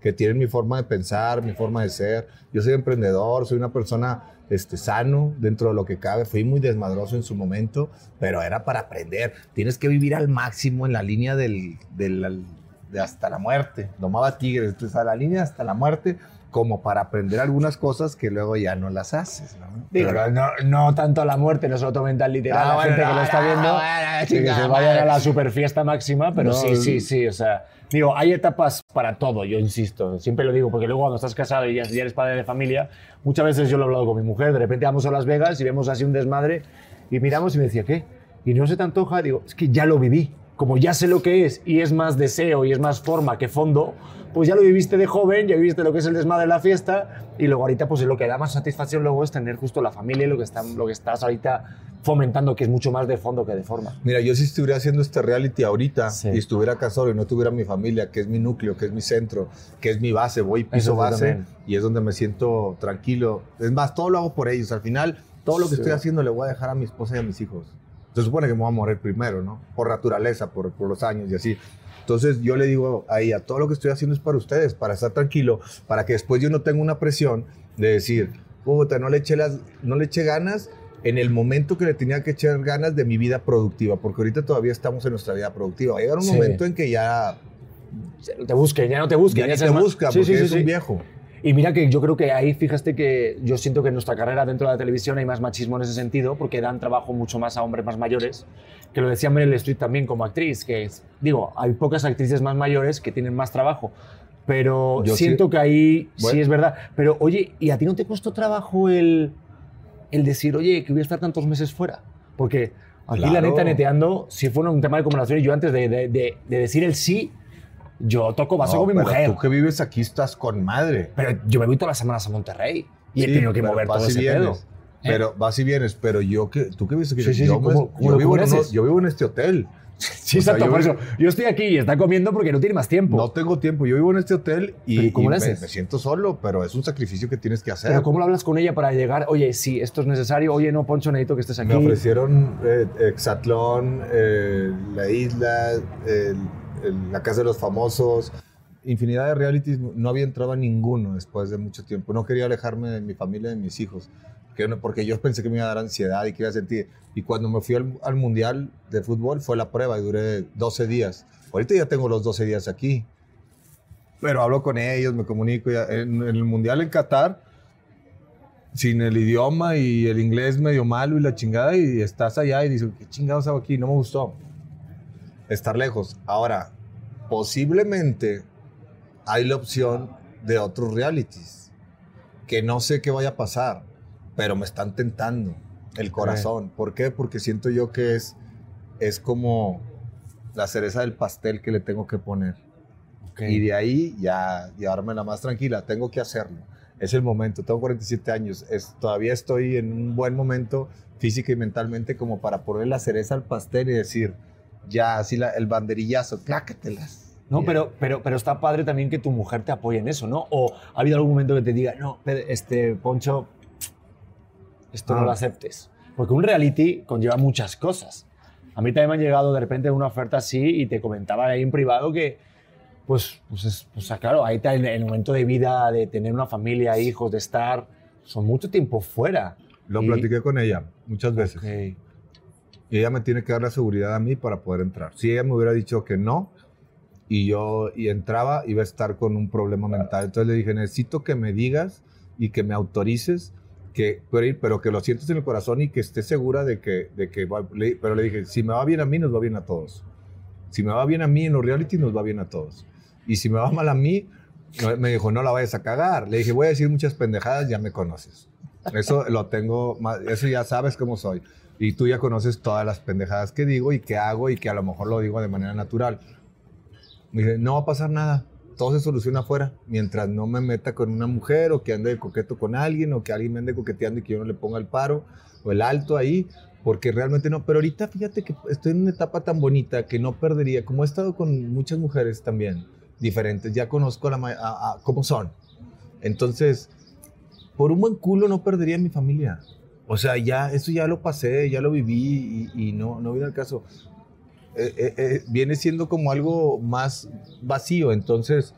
que tienen mi forma de pensar, mi forma de ser. Yo soy emprendedor, soy una persona este, sano dentro de lo que cabe. Fui muy desmadroso en su momento, pero era para aprender. Tienes que vivir al máximo en la línea del, del- de hasta la muerte. Domaba tigres, entonces a la línea hasta la muerte, como para aprender algunas cosas que luego ya no las haces. ¿no?
Digo,
Pero-
no, no tanto la muerte, no se lo tomen tan literal
Ah,
la
bueno,
gente que lo está viendo,
bueno,
que se vayan a la super fiesta máxima, pero sí, sí, sí, o sea, digo, hay etapas para todo, yo insisto, siempre lo digo, porque luego cuando estás casado y ya, ya eres padre de familia, muchas veces yo lo he hablado con mi mujer, de repente vamos a Las Vegas y vemos así un desmadre y miramos y me decía, ¿qué? Y no se te antoja, digo, es que ya lo viví, como ya sé lo que es y es más deseo y es más forma que fondo, pues ya lo viviste de joven, ya viviste lo que es el desmadre de la fiesta y luego ahorita pues lo que da más satisfacción luego es tener justo la familia y lo que, está, lo que estás ahorita fomentando, que es mucho más de fondo que de forma.
Mira, yo si estuviera haciendo este reality ahorita
Sí.
y estuviera casado y no tuviera mi familia, que es mi núcleo, que es mi centro, que es mi base, voy piso
Eso
base
también.
y es donde me siento tranquilo. Es más, todo lo hago por ellos. Al final, todo lo que
Sí.
estoy haciendo le voy a dejar a mi esposa y a mis hijos. Se supone que me voy a morir primero, ¿no? Por naturaleza, por, por los años y así. Entonces yo le digo a ella, todo lo que estoy haciendo es para ustedes, para estar tranquilo, para que después yo no tenga una presión de decir, puta, no le eché, las, no le eché ganas en el momento que le tenía que echar ganas de mi vida productiva, porque ahorita todavía estamos en nuestra vida productiva. Va a llegar un
Sí.
momento en que ya,
Te busquen, ya no te busquen.
ya
ya
te busca,
Sí,
porque
sí,
es un viejo.
Y mira que yo creo que ahí, fíjate que yo siento que en nuestra carrera dentro de la televisión hay más machismo en ese sentido, porque dan trabajo mucho más a hombres más mayores, que lo decía Meryl Streep también como actriz, que es, digo, hay pocas actrices más mayores que tienen más trabajo, pero
Yo sí-
siento que ahí sí
Bueno.
es verdad. Pero oye, ¿y a ti no te costó trabajo el, el decir, oye, que voy a estar tantos meses fuera? Porque aquí la
Claro.
neta neteando, si fuera un tema de conversación, yo antes de, de- de- de decir el sí, yo toco vaso
No,
con mi
pero
mujer.
Tú que vives aquí estás con madre.
Pero yo me voy todas las semanas a Monterrey y he
Sí,
tenido que mover todo ese
vienes.
pedo. ¿Eh?
Pero vas y vienes, pero yo que tú que vives aquí,
Sí, sí, sí,
yo, me-
¿cómo- cómo
yo
lo
vivo en uno-
conoces?
yo vivo en este hotel.
Sí,
O sea,
exacto,
yo
por eso. Yo estoy aquí y está comiendo porque no tiene más tiempo.
No tengo tiempo, yo vivo en este hotel y,
¿Pero y cómo
y
le
me,
haces?
me siento solo, pero es un sacrificio que tienes que hacer.
Pero ¿cómo lo hablas con ella para llegar? Oye, sí, esto es necesario. Oye, no, Poncho, necesito que estés aquí.
Me ofrecieron eh, Exatlón, eh, La Isla, el- el- La Casa de los Famosos, infinidad de realities. No había entrado a ninguno después de mucho tiempo. No quería alejarme de mi familia de mis hijos, porque yo pensé que me iba a dar ansiedad y que iba a sentir. Y cuando me fui al, al Mundial de Fútbol fue la prueba y duré 12 días. Ahorita ya tengo los 12 días aquí. Pero hablo con ellos, me comunico. En, en el Mundial en Qatar, sin el idioma y el inglés medio malo y la chingada, y estás allá y dices, ¿qué chingados hago aquí? No me gustó. Estar lejos. Ahora, posiblemente hay la opción de otros realities, que no sé qué vaya a pasar, pero me están tentando el corazón. ¿Por qué? Porque siento yo que es, es como la cereza del pastel que le tengo que poner. Y de ahí ya llevármela más tranquila. Tengo que hacerlo. Es el momento. Tengo 47 años. Es, todavía estoy en un buen momento física y mentalmente como para poner la cereza al pastel y decir, ya, así la- el banderillazo, clácatelas.
No,
Ya.
pero, pero, pero está padre también que tu mujer te apoye en eso, ¿no? O ha habido algún momento que te diga, no, este, Poncho, esto no
Ah.
lo aceptes. Porque un reality conlleva muchas cosas. A mí también me han llegado de repente una oferta así y te comentaba ahí en privado que, pues, pues, es, pues ah, claro, ahí está el, el momento de vida, de tener una familia, hijos, de estar, son mucho tiempo fuera.
Lo
Y-
platiqué con ella muchas veces.
Ok.
Y ella me tiene que dar la seguridad a mí para poder entrar. Si ella me hubiera dicho que no y yo y entraba, iba a estar con un problema mental. Entonces le dije, necesito que me digas y que me autorices que, pero, pero que lo sientes en el corazón y que estés segura de que, de que va- pero le dije, si me va bien a mí, nos va bien a todos. Si me va bien a mí en los reality, nos va bien a todos. Y si me va mal a mí, me dijo, no la vayas a cagar. Le dije, voy a decir muchas pendejadas, ya me conoces. Eso lo tengo, más- eso ya sabes cómo soy. Y tú ya conoces todas las pendejadas que digo y que hago y que a lo mejor lo digo de manera natural. Me dice, no va a pasar nada. Todo se soluciona afuera. Mientras no me meta con una mujer o que ande de coqueto con alguien o que alguien me ande coqueteando y que yo no le ponga el paro o el alto ahí. Porque realmente no. Pero ahorita fíjate que estoy en una etapa tan bonita que no perdería. Como he estado con muchas mujeres también diferentes, ya conozco a la, a- a- cómo son. Entonces, por un buen culo no perdería mi familia. O sea, ya, eso ya lo pasé, ya lo viví y, y no, no viene al caso. Eh, eh, eh, viene siendo como algo más vacío. Entonces,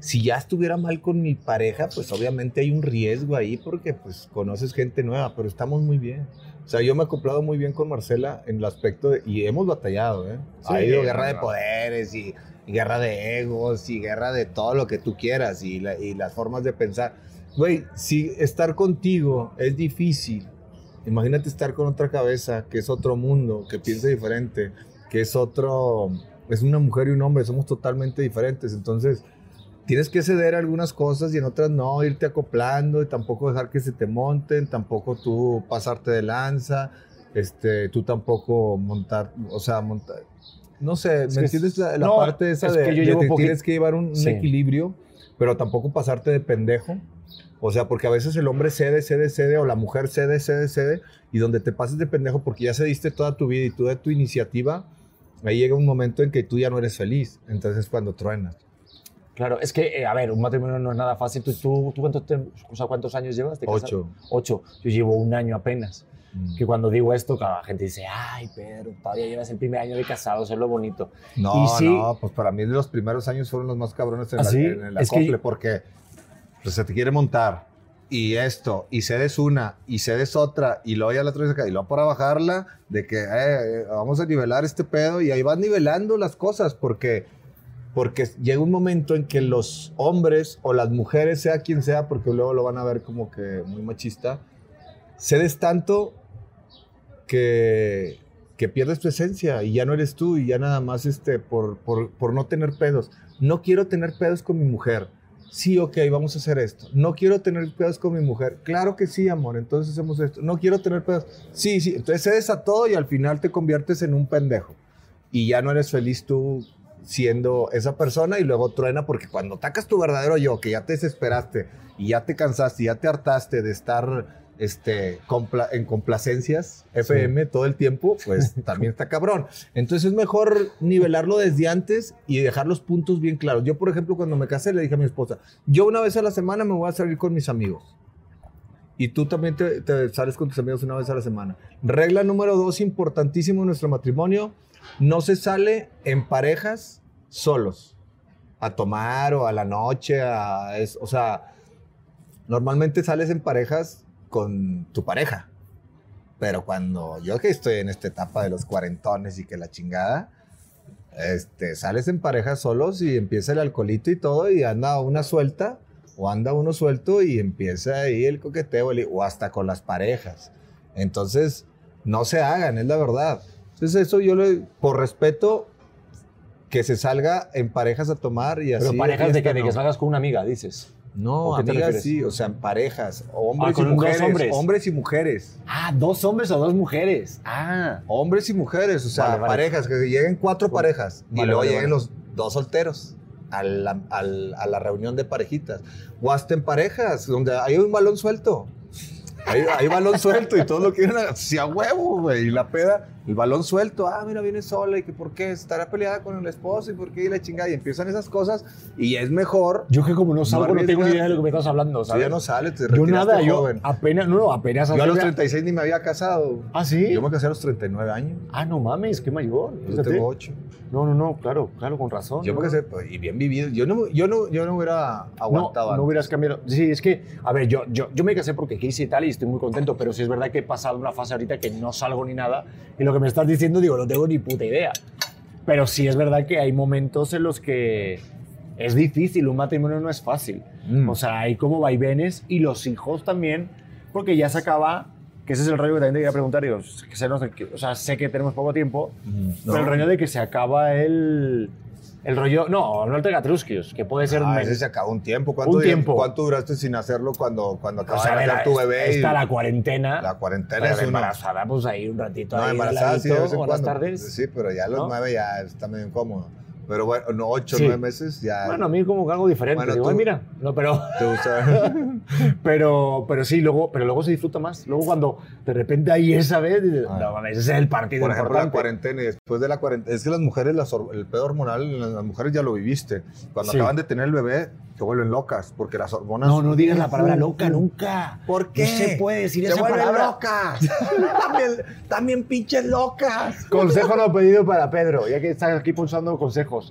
si ya estuviera mal con mi pareja, pues obviamente hay un riesgo ahí porque pues conoces gente nueva, pero estamos muy bien. O sea, yo me he acoplado muy bien con Marcela en el aspecto de, y hemos batallado, ¿eh?
Sí,
ha habido
no,
guerra de poderes y, y guerra de egos y guerra de todo lo que tú quieras y, la- y las formas de pensar. Güey, si estar contigo es difícil, imagínate estar con otra cabeza, que es otro mundo, que piensa diferente, que es otro, es una mujer y un hombre, somos totalmente diferentes. Entonces, tienes que ceder a algunas cosas y en otras no, irte acoplando y tampoco dejar que se te monten, tampoco tú pasarte de lanza, este, tú tampoco montar, o sea, montar. No sé,
Es
¿me entiendes la, la
no,
parte esa
es
de,
que yo
de
llevo poqui-
tienes que llevar un, un
Sí.
equilibrio, pero tampoco pasarte de pendejo? O sea, porque a veces el hombre cede, cede, cede, o la mujer cede, cede, cede, y donde te pases de pendejo porque ya cediste toda tu vida y toda tu iniciativa, ahí llega un momento en que tú ya no eres feliz. Entonces es cuando truenas.
Claro, es que, eh, a ver, un matrimonio no es nada fácil. ¿Tú, tú, tú cuántos, tem- o sea, cuántos años llevas? de?
Ocho.
Ocho. Yo llevo un año apenas.
Mm.
Que cuando digo esto, claro, la gente dice, ay, Pedro, todavía llevas el primer año de casado, eso es lo bonito.
No,
Y sí-
no, pues para mí los primeros años fueron los más cabrones en,
¿Ah,
la-
sí?
en el
Es que-
acople, porque pues, se te quiere montar y esto, y cedes una, y cedes otra, y luego ya la traes acá, y luego para bajarla, de que eh, eh, vamos a nivelar este pedo, y ahí vas nivelando las cosas, porque, porque llega un momento en que los hombres o las mujeres, sea quien sea, porque luego lo van a ver como que muy machista, cedes tanto que, que pierdes tu esencia y ya no eres tú y ya nada más este, por, por, por no tener pedos. No quiero tener pedos con mi mujer. Sí, ok, vamos a hacer esto. No quiero tener pedos con mi mujer. Claro que sí, amor, entonces hacemos esto. No quiero tener pedos. Sí, sí, entonces cedes a todo y al final te conviertes en un pendejo. Y ya no eres feliz tú siendo esa persona y luego truena porque cuando atacas tu verdadero yo, que ya te desesperaste y ya te cansaste y ya te hartaste de estar este, compla- en complacencias FM todo el tiempo, pues también está cabrón. Entonces es mejor nivelarlo desde antes y dejar los puntos bien claros. Yo, por ejemplo, cuando me casé le dije a mi esposa, yo una vez a la semana me voy a salir con mis amigos. Y tú también te, te sales con tus amigos una vez a la semana. Regla número dos, importantísimo en nuestro matrimonio, no se sale en parejas solos a tomar o a la noche, a es- o sea, normalmente sales en parejas con tu pareja. Pero cuando yo que estoy en esta etapa de los cuarentones y que la chingada, este, sales en parejas solos y empieza el alcoholito y todo y anda una suelta o anda uno suelto y empieza ahí el coqueteo o hasta con las parejas. Entonces, no se hagan, es la verdad. Entonces, eso yo le, por respeto, que se salga en parejas a tomar y así.
Pero parejas de que, de que
no.
salgas con una amiga, dices.
No,
¿O qué te
amigas sí, o sea, en parejas, hombres
Ah, con
y mujeres,
hombres.
hombres y mujeres,
Ah, dos hombres o dos mujeres. Ah.
hombres y mujeres, o sea,
Vale, vale.
parejas, que lleguen cuatro parejas y luego
vale,
lleguen
vale.
los dos solteros a la, al- a la reunión de parejitas. O hasta en parejas, donde hay un balón suelto. Hay, hay balón suelto y todos lo quieren hacia huevo, güey. Y la peda, el balón suelto. Ah, mira, viene sola y que por qué estará peleada con el esposo y por qué y la chingada. Y empiezan esas cosas y es mejor.
Yo que como no salgo, no, tengo ni idea de lo que me estás hablando, ¿sabes?
ya no sale, te
yo nada, yo
joven.
apenas, no, no, apenas
Yo a los 36 ni me había casado.
¿Ah, sí?
Yo me casé a los 39 años.
Ah, no mames, qué mayor.
Yo tengo 8.
No, no, no, claro, claro, con razón.
Yo
¿no?
me casé pues, y bien vivido. Yo no, yo no, yo no hubiera aguantado.
No, no hubieras cambiado. Sí, es que, a ver, yo, yo, yo me casé porque quise y tal y estoy muy contento, pero sí es verdad que he pasado una fase ahorita que no salgo ni nada y lo que me estás diciendo, digo, no tengo ni puta idea. Pero sí es verdad que hay momentos en los que es difícil, un matrimonio no es fácil.
Mm.
O sea, hay como vaivenes y los hijos también. porque ya se acaba, que ese es el rollo que también te quería preguntar, digo, que sé, no sé, que- o sea, sé que tenemos poco tiempo, pero el rollo de que se acaba el, el rollo, no, no el Tegatruskios, que puede ser...
Ah, ese se acabó un tiempo. ¿Cuánto,
Un tiempo.
¿Cuánto duraste sin hacerlo cuando, cuando
o
acabas
sea,
de nacer tu bebé?
Está la cuarentena.
la cuarentena es una...
embarazada, pues ahí un ratito
No,
ahí
embarazada sí, de vez en
buenas
cuando.
tardes.
Sí, pero ya a los
¿No?
nueve ya está medio incómodo. Pero bueno, no, ocho,
Sí.
nueve meses ya...
Bueno, a mí como que algo diferente.
Bueno,
Digo,
tú-
"Ay, mira, no, pero,
¿Te gusta?
pero, pero sí, luego, pero luego se disfruta más. Luego cuando de repente ahí esa vez, dices,
Ah.
no mames, ese es el partido
Por ejemplo, la
importante.
cuarentena y después de la cuarentena. Es que las mujeres, las el pedo hormonal, las mujeres ya lo viviste. Cuando
Sí.
acaban de tener el bebé, se vuelven locas porque las hormonas.
No, no digas la palabra loca nunca.
¿Por qué?
No se puede decir
se
esa
vuelven
palabra.
locas. también, también pinches locas.
Consejo no pedido para Pedro, ya que estás aquí pulsando consejos.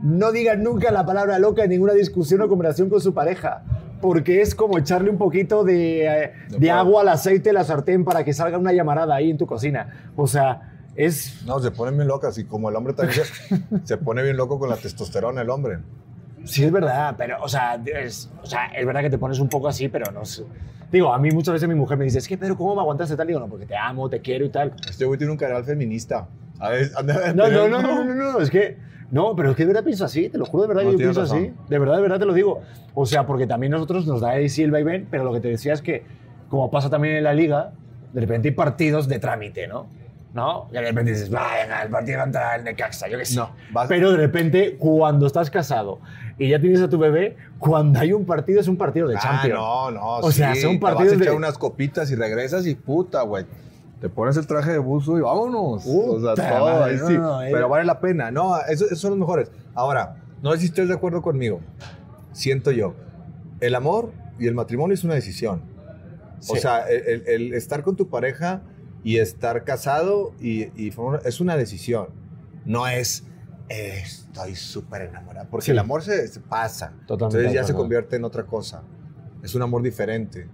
No digas nunca la palabra loca en ninguna discusión o conversación con su pareja, porque es como echarle un poquito de, eh, de agua al aceite de la sartén para que salga una llamarada ahí en tu cocina. O sea, es...
No, se ponen bien locas y como el hombre también se, se pone bien loco con la testosterona, el hombre.
Sí, es verdad, pero, o sea, es, o sea, es verdad que te pones un poco así, pero no sé. Digo, a mí muchas veces mi mujer me dice, es que, Pedro, ¿cómo me aguantaste tal? Digo, no, porque te amo, te quiero y tal.
Este güey tiene un canal feminista. A ver, anda-
No, no, no, no, no, no, es que, no, pero es que de verdad pienso así, te lo juro de verdad
No,
yo pienso así.
razón.
De verdad, de verdad te lo digo. O sea, porque también nosotros nos da ahí sí el vaivén, pero lo que te decía es que, como pasa también en la liga, de repente hay partidos de trámite, ¿no? ¿No? Y de repente dices, va, venga, el partido contra el Necaxa, yo qué sé.
No, vas-
Pero de repente, cuando estás casado y ya tienes a tu bebé, cuando hay un partido es un partido de
Ah,
Champions.
no, no.
O sea,
sí,
son
te
partidos
vas a echar
de-
unas copitas y regresas y puta, güey. Te pones el traje de buzo y vámonos. o sea, todo
madre,
sí.
no, eh.
Pero vale la pena. No, eso- esos son los mejores. Ahora, no sé si estés de acuerdo conmigo. Siento yo. El amor y el matrimonio es una decisión. O
Sí.
sea, el, el- el estar con tu pareja y estar casado y, y es una decisión. No es eh, estoy súper enamorada. Porque
Sí.
el amor se, se pasa.
Totalmente
Entonces ya se convierte en otra cosa. Es un amor diferente.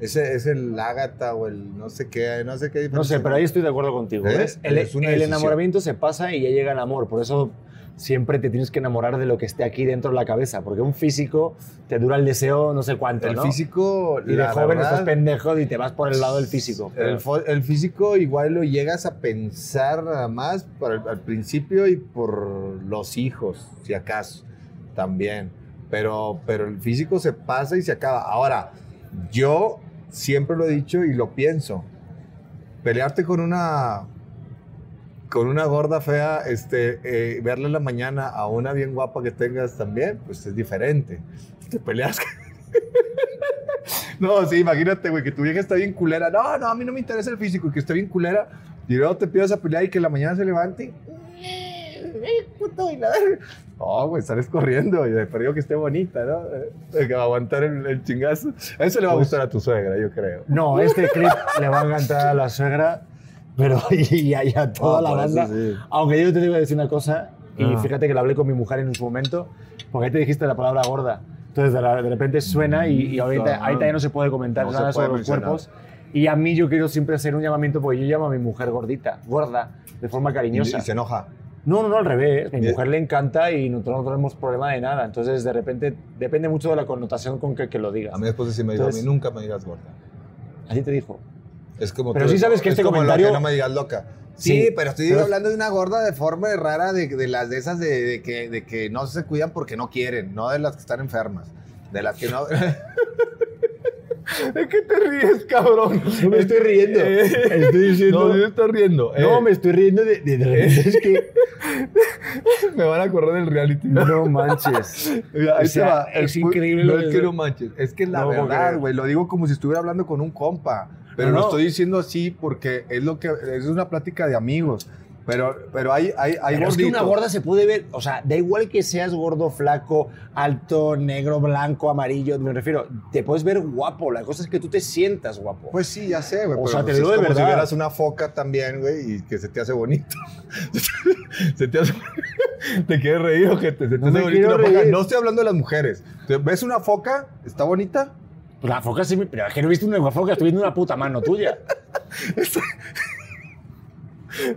Ese es el ágata o el no sé qué, no sé qué.
No sé, pero ahí estoy de acuerdo contigo.
¿ves?
El,
Es
el enamoramiento se pasa y ya llega el amor. Por eso siempre te tienes que enamorar de lo que esté aquí dentro de la cabeza. Porque un físico te dura el deseo no sé cuánto,
El
¿no?
físico.
Y de
la
joven
verdad,
estás pendejo y te vas por el lado del físico.
El, físico igual lo llegas a pensar nada más por el- al principio y por los hijos, si acaso, también. Pero, pero el físico se pasa y se acaba. Ahora, yo siempre lo he dicho y lo pienso. Pelearte con una con una gorda fea, este, eh, verla en la mañana a una bien guapa que tengas también, pues es diferente. Te peleas. no, sí, imagínate, güey, que tu vieja está bien culera. No, no, a mí no me interesa el físico y que esté bien culera. Y luego te pidas a pelear y que en la mañana se levante. "Eh, verga". No, güey, sales corriendo y de perdido que esté bonita, ¿no? Eh, Que va a aguantar el, el chingazo. A eso le va a
Pues-
gustar a tu suegra, yo creo.
No, este clip le va a encantar a la suegra, pero y a, y a toda
Ah,
la
por eso
banda.
sí.
Aunque yo te digo decir una cosa, y
Ah.
fíjate que lo hablé con mi mujer en su momento, porque ahí te dijiste la palabra gorda. Entonces de, la- de repente suena y, y ahorita,
No.
ahorita ya no se puede comentar
No
nada
puede
sobre los
mencionar.
cuerpos. Y a mí yo quiero siempre hacer un llamamiento porque yo llamo a mi mujer gordita, gorda, de forma
Y,
cariñosa.
y se enoja.
No, no, no, al revés. Mi mujer le encanta y nosotros no tenemos problema de nada. Entonces, de repente, depende mucho de la connotación con que, que lo digas.
A mí después sí me dijo,
Entonces-
a mí nunca me digas gorda.
Así te dijo.
Es como
Pero
tú-
sí sabes que
es
este
como lo
comentario-
que no me digas loca. Sí,
Sí,
pero estoy
pero-
hablando de una gorda de forma rara, de, de las de esas de, de que, de que no se cuidan porque no quieren, no de las que están enfermas. De las que no. ¿De qué te ríes, cabrón?
No me estoy riendo. Estoy diciendo.
No, yo estoy riendo.
No,
Eh,
me estoy riendo de, de, de repente es que.
me van a correr del reality.
No manches.
Mira,
O sea,
va.
es increíble
No
lo
es
que-
no manches. Es que la
No
verdad, güey. Lo digo como si estuviera hablando con un compa. Pero
No,
lo estoy diciendo así porque es lo que es una plática de amigos. Pero, pero hay, hay, hay
Pero es que una gorda se puede ver, o sea, da igual que seas gordo, flaco, alto, negro, blanco, amarillo, me refiero, te puedes ver guapo, la cosa es que tú te sientas guapo.
Pues sí, ya sé, güey.
O sea, te
pues
digo de
como si vieras una foca también, güey, y que se te hace bonito. se te hace... ¿Te quieres reír o qué? Te, se te
No
hace bonito una foca. No estoy hablando de las mujeres. ¿Te- ¿Ves una foca? ¿Está bonita?
Pues la foca sí, me- pero es que no he visto una foca, estoy viendo una puta mano tuya.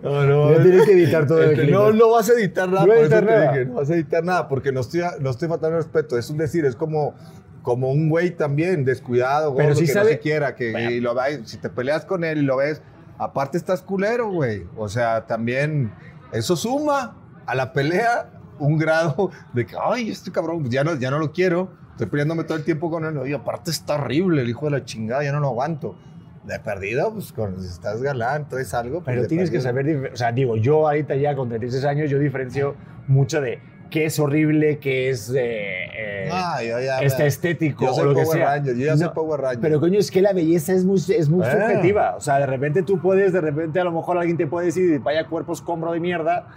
No, no.
Voy a tener que editar todo el
Este,
clip.
No, no vas a editar nada.
No
por eso
editar
te
nada.
dije, no vas a editar nada porque no estoy, no estoy faltando respeto. Es un decir, es como como un güey también, descuidado,
Pero
gordo,
sí
que
sabe-
no se quiera, que
Bueno.
y lo si te peleas con él y lo ves, aparte estás culero, güey. O sea, también eso suma a la pelea un grado de que, ay, este cabrón, ya no, ya no lo quiero, estoy peleándome todo el tiempo con él, y aparte está horrible, el hijo de la chingada, ya no lo aguanto. De perdido, pues con, si estás galán, traes algo. pues,
Pero tienes que
perdido.
saber, dif- o sea, digo, yo ahorita ya con 36 años, yo diferencio mucho de qué es horrible, qué es eh, eh,
Ah, yo ya,
este estético
yo soy
o lo que
Power
sea.
Ranger, yo ya soy
No,
Power Ranger.
Pero coño, es que la belleza es muy, es muy
Eh.
subjetiva. O sea, de repente tú puedes, de repente a lo mejor alguien te puede decir, vaya cuerpo escombro de mierda,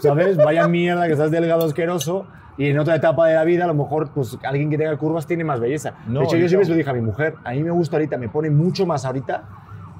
¿sabes? Vaya mierda que estás delgado asqueroso. Y en otra etapa de la vida, a lo mejor, pues alguien que tenga curvas tiene más belleza.
No,
de hecho, yo siempre se lo dije a mi mujer, a mí me gusta ahorita, me pone mucho más ahorita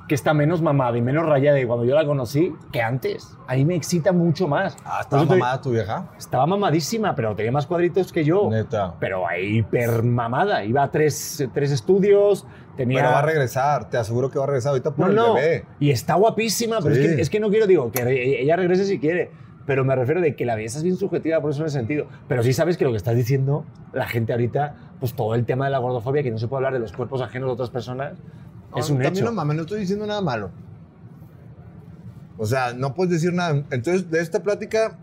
que está menos mamada y menos rayada de cuando yo la conocí que antes. A mí me excita mucho más.
Ah, ¿estaba mamada tu vieja?
Estaba mamadísima, pero tenía más cuadritos que yo.
Neta.
Pero ahí hiper mamada. Iba a tres, tres estudios, tenía...
Pero va a regresar, te aseguro que va a regresar ahorita por
No,
el
no.
bebé.
Y está guapísima, pero
Sí.
es, que, es que no quiero, digo, que ella regrese si quiere. Pero me refiero de que la belleza es bien subjetiva, por eso en ese sentido. Pero sí sabes que lo que estás diciendo, la gente ahorita, pues todo el tema de la gordofobia, que no se puede hablar de los cuerpos ajenos de otras personas, es un
También
hecho.
no mames, no estoy diciendo nada malo. O sea, no puedes decir nada. Entonces, de esta plática,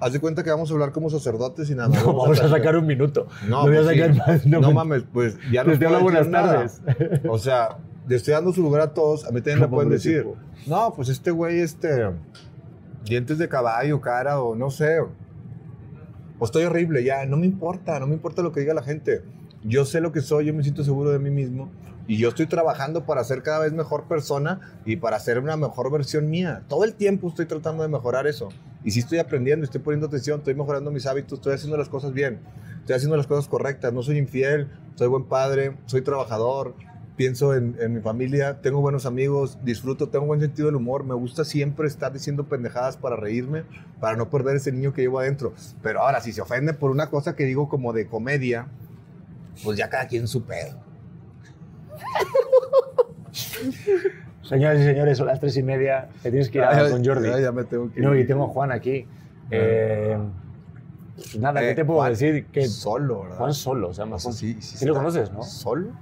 haz de cuenta que vamos a hablar como sacerdotes y nada más.
No, vamos a
platicar.
sacar un minuto.
No,
voy a
pues sí.
sacar más.
No,
me-
mames, pues ya no
Les doy buenas
nada.
tardes.
O sea, le estoy dando su lugar a todos. A mí también me pueden decir,
tipo.
no, pues este güey, este, dientes de caballo, cara, o no sé. O estoy horrible, ya, no me importa, no me importa lo que diga la gente. Yo sé lo que soy, yo me siento seguro de mí mismo. Y yo estoy trabajando para ser cada vez mejor persona y para ser una mejor versión mía. Todo el tiempo estoy tratando de mejorar eso. Y sí estoy aprendiendo, estoy poniendo atención, estoy mejorando mis hábitos, estoy haciendo las cosas bien. Estoy haciendo las cosas correctas. No soy infiel, soy buen padre, soy trabajador, pienso en, en mi familia, tengo buenos amigos, disfruto, tengo buen sentido del humor. Me gusta siempre estar diciendo pendejadas para reírme, para no perder ese niño que llevo adentro. Pero ahora, si se ofende por una cosa que digo como de comedia, pues ya cada quien su pedo.
Señoras y señores, son las tres y media. Te tienes que ir a con Jordi.
Ya, ya me tengo que
No,
ir.
y tengo a Juan aquí. Eh, pues nada, ¿qué
Eh,
te puedo
Juan
decir? Que
Solo, ¿verdad?
Juan solo,
O sea,
Juan.
sí, sí,
lo conoces, ¿no?
¿Solo?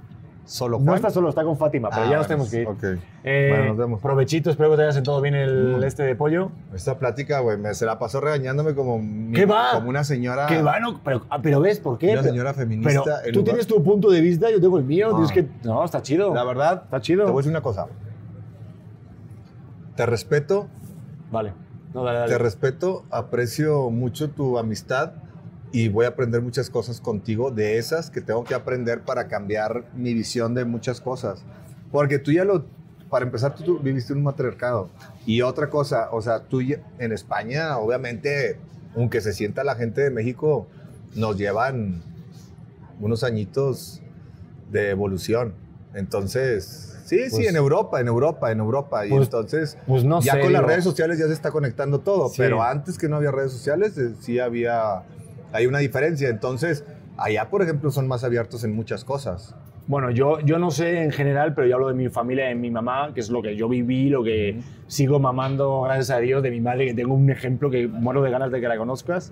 ¿Solo Juan?
No está solo, está con Fátima, pero
Ah,
ya nos
bueno,
tenemos que ir. Eh,
Bueno, nos vemos.
Provechito, espero que te haya sentado bien el
Mm.
este de pollo.
Esta plática, güey, me se la pasó regañándome como,
¿Qué va?
como una señora.
Que bueno, pero, ah, pero ves, ¿por qué?
Una
Pero-
señora feminista.
Pero tú
lugar-
tienes tu punto de vista, yo tengo el mío.
Ah.
tienes que... No, está chido.
La verdad,
Está
te
chido.
voy a decir una cosa. Te respeto,
Vale. No, dale, dale.
te respeto, aprecio mucho tu amistad y voy a aprender muchas cosas contigo de esas que tengo que aprender para cambiar mi visión de muchas cosas. Porque tú ya lo, para empezar, tú, tú viviste un matriarcado. Y otra cosa, o sea, tú ya- en España, obviamente, aunque se sienta la gente de México, nos llevan unos añitos de evolución. Entonces, sí, sí,
Pues-
en Europa, en Europa, en Europa. y
Pues-
entonces,
Pues no
ya
sé.
con las redes sociales ya se está conectando todo,
Sí.
pero antes que no había redes sociales, eh, sí había, hay una diferencia. Entonces, allá, por ejemplo, son más abiertos en muchas cosas.
Bueno, yo, yo no sé en general, pero yo hablo de mi familia, de mi mamá, que es lo que yo viví, lo que sigo mamando, gracias a Dios, de mi madre, que tengo un ejemplo que muero de ganas de que la conozcas.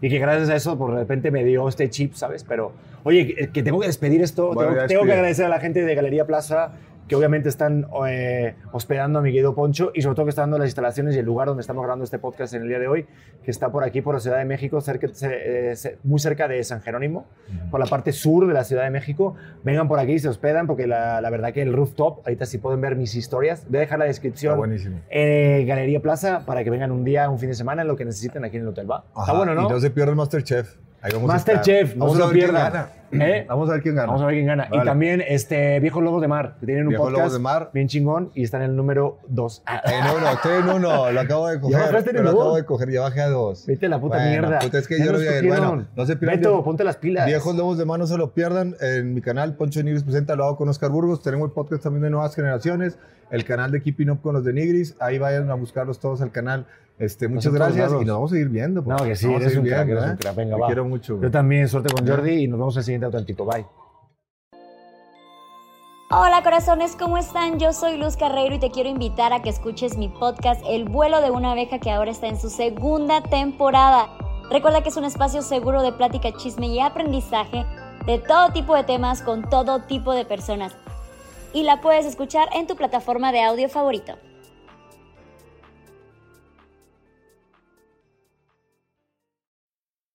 Y que gracias a eso, por de repente me dio este chip, ¿sabes? Pero, oye, que, tengo que despedir esto.
Bueno,
tengo, tengo que agradecer a la gente de Galería Plaza, que obviamente están eh, hospedando a mi querido Poncho y sobre todo que están dando las instalaciones y el lugar donde estamos grabando este podcast en el día de hoy, que está por aquí, por la Ciudad de México, cerca, eh, muy cerca de San Jerónimo, por la parte sur de la Ciudad de México. Vengan por aquí y se hospedan, porque la, la verdad que el rooftop, ahorita sí pueden ver mis historias, voy a dejar la descripción en Galería Plaza para que vengan un día, un fin de semana, en lo que necesiten aquí en el hotel. ¿va? Está bueno, ¿no?
Y no se pierda el Masterchef. A
Masterchef, no se
a
lo pierdan. ¿Eh?
Vamos a ver quién gana.
Vamos a ver quién gana. Y también este, Viejos Lobos de Mar, que tienen un
Viejos
podcast
Lobos de Mar.
bien chingón y están en el número 2.
En uno, estoy en uno, lo acabo de coger.
bajaste en
lo acabo de coger, ya bajé a dos.
Vete la puta
Bueno,
mierda.
puta, es que
Ya
yo lo
cogieron.
Bueno, no se pierdan.
Beto, ponte las pilas.
Viejos Lobos de Mar, no se lo pierdan. En mi canal, Poncho Nigris presenta, lo hago con Oscar Burgos. Tenemos el podcast también de Nuevas Generaciones. El canal de Keeping Up con los de Nigris. Ahí vayan a buscarlos todos al canal. Este, muchas gracias
lados.
y nos vamos a ir viendo. pues.
No, que sí,
Vamos
eres un crack,
viendo,
eres un crack. Venga,
Te
va.
quiero mucho.
Yo también, suerte con. Jordi y nos vemos en el siguiente auténtico. Bye.
Hola corazones, ¿cómo están? Yo soy Luz Carreiro y te quiero invitar a que escuches mi podcast El vuelo de una abeja que ahora está en su segunda temporada. Recuerda que es un espacio seguro de plática, chisme y aprendizaje de todo tipo de temas con todo tipo de personas. Y la puedes escuchar en tu plataforma de audio favorito.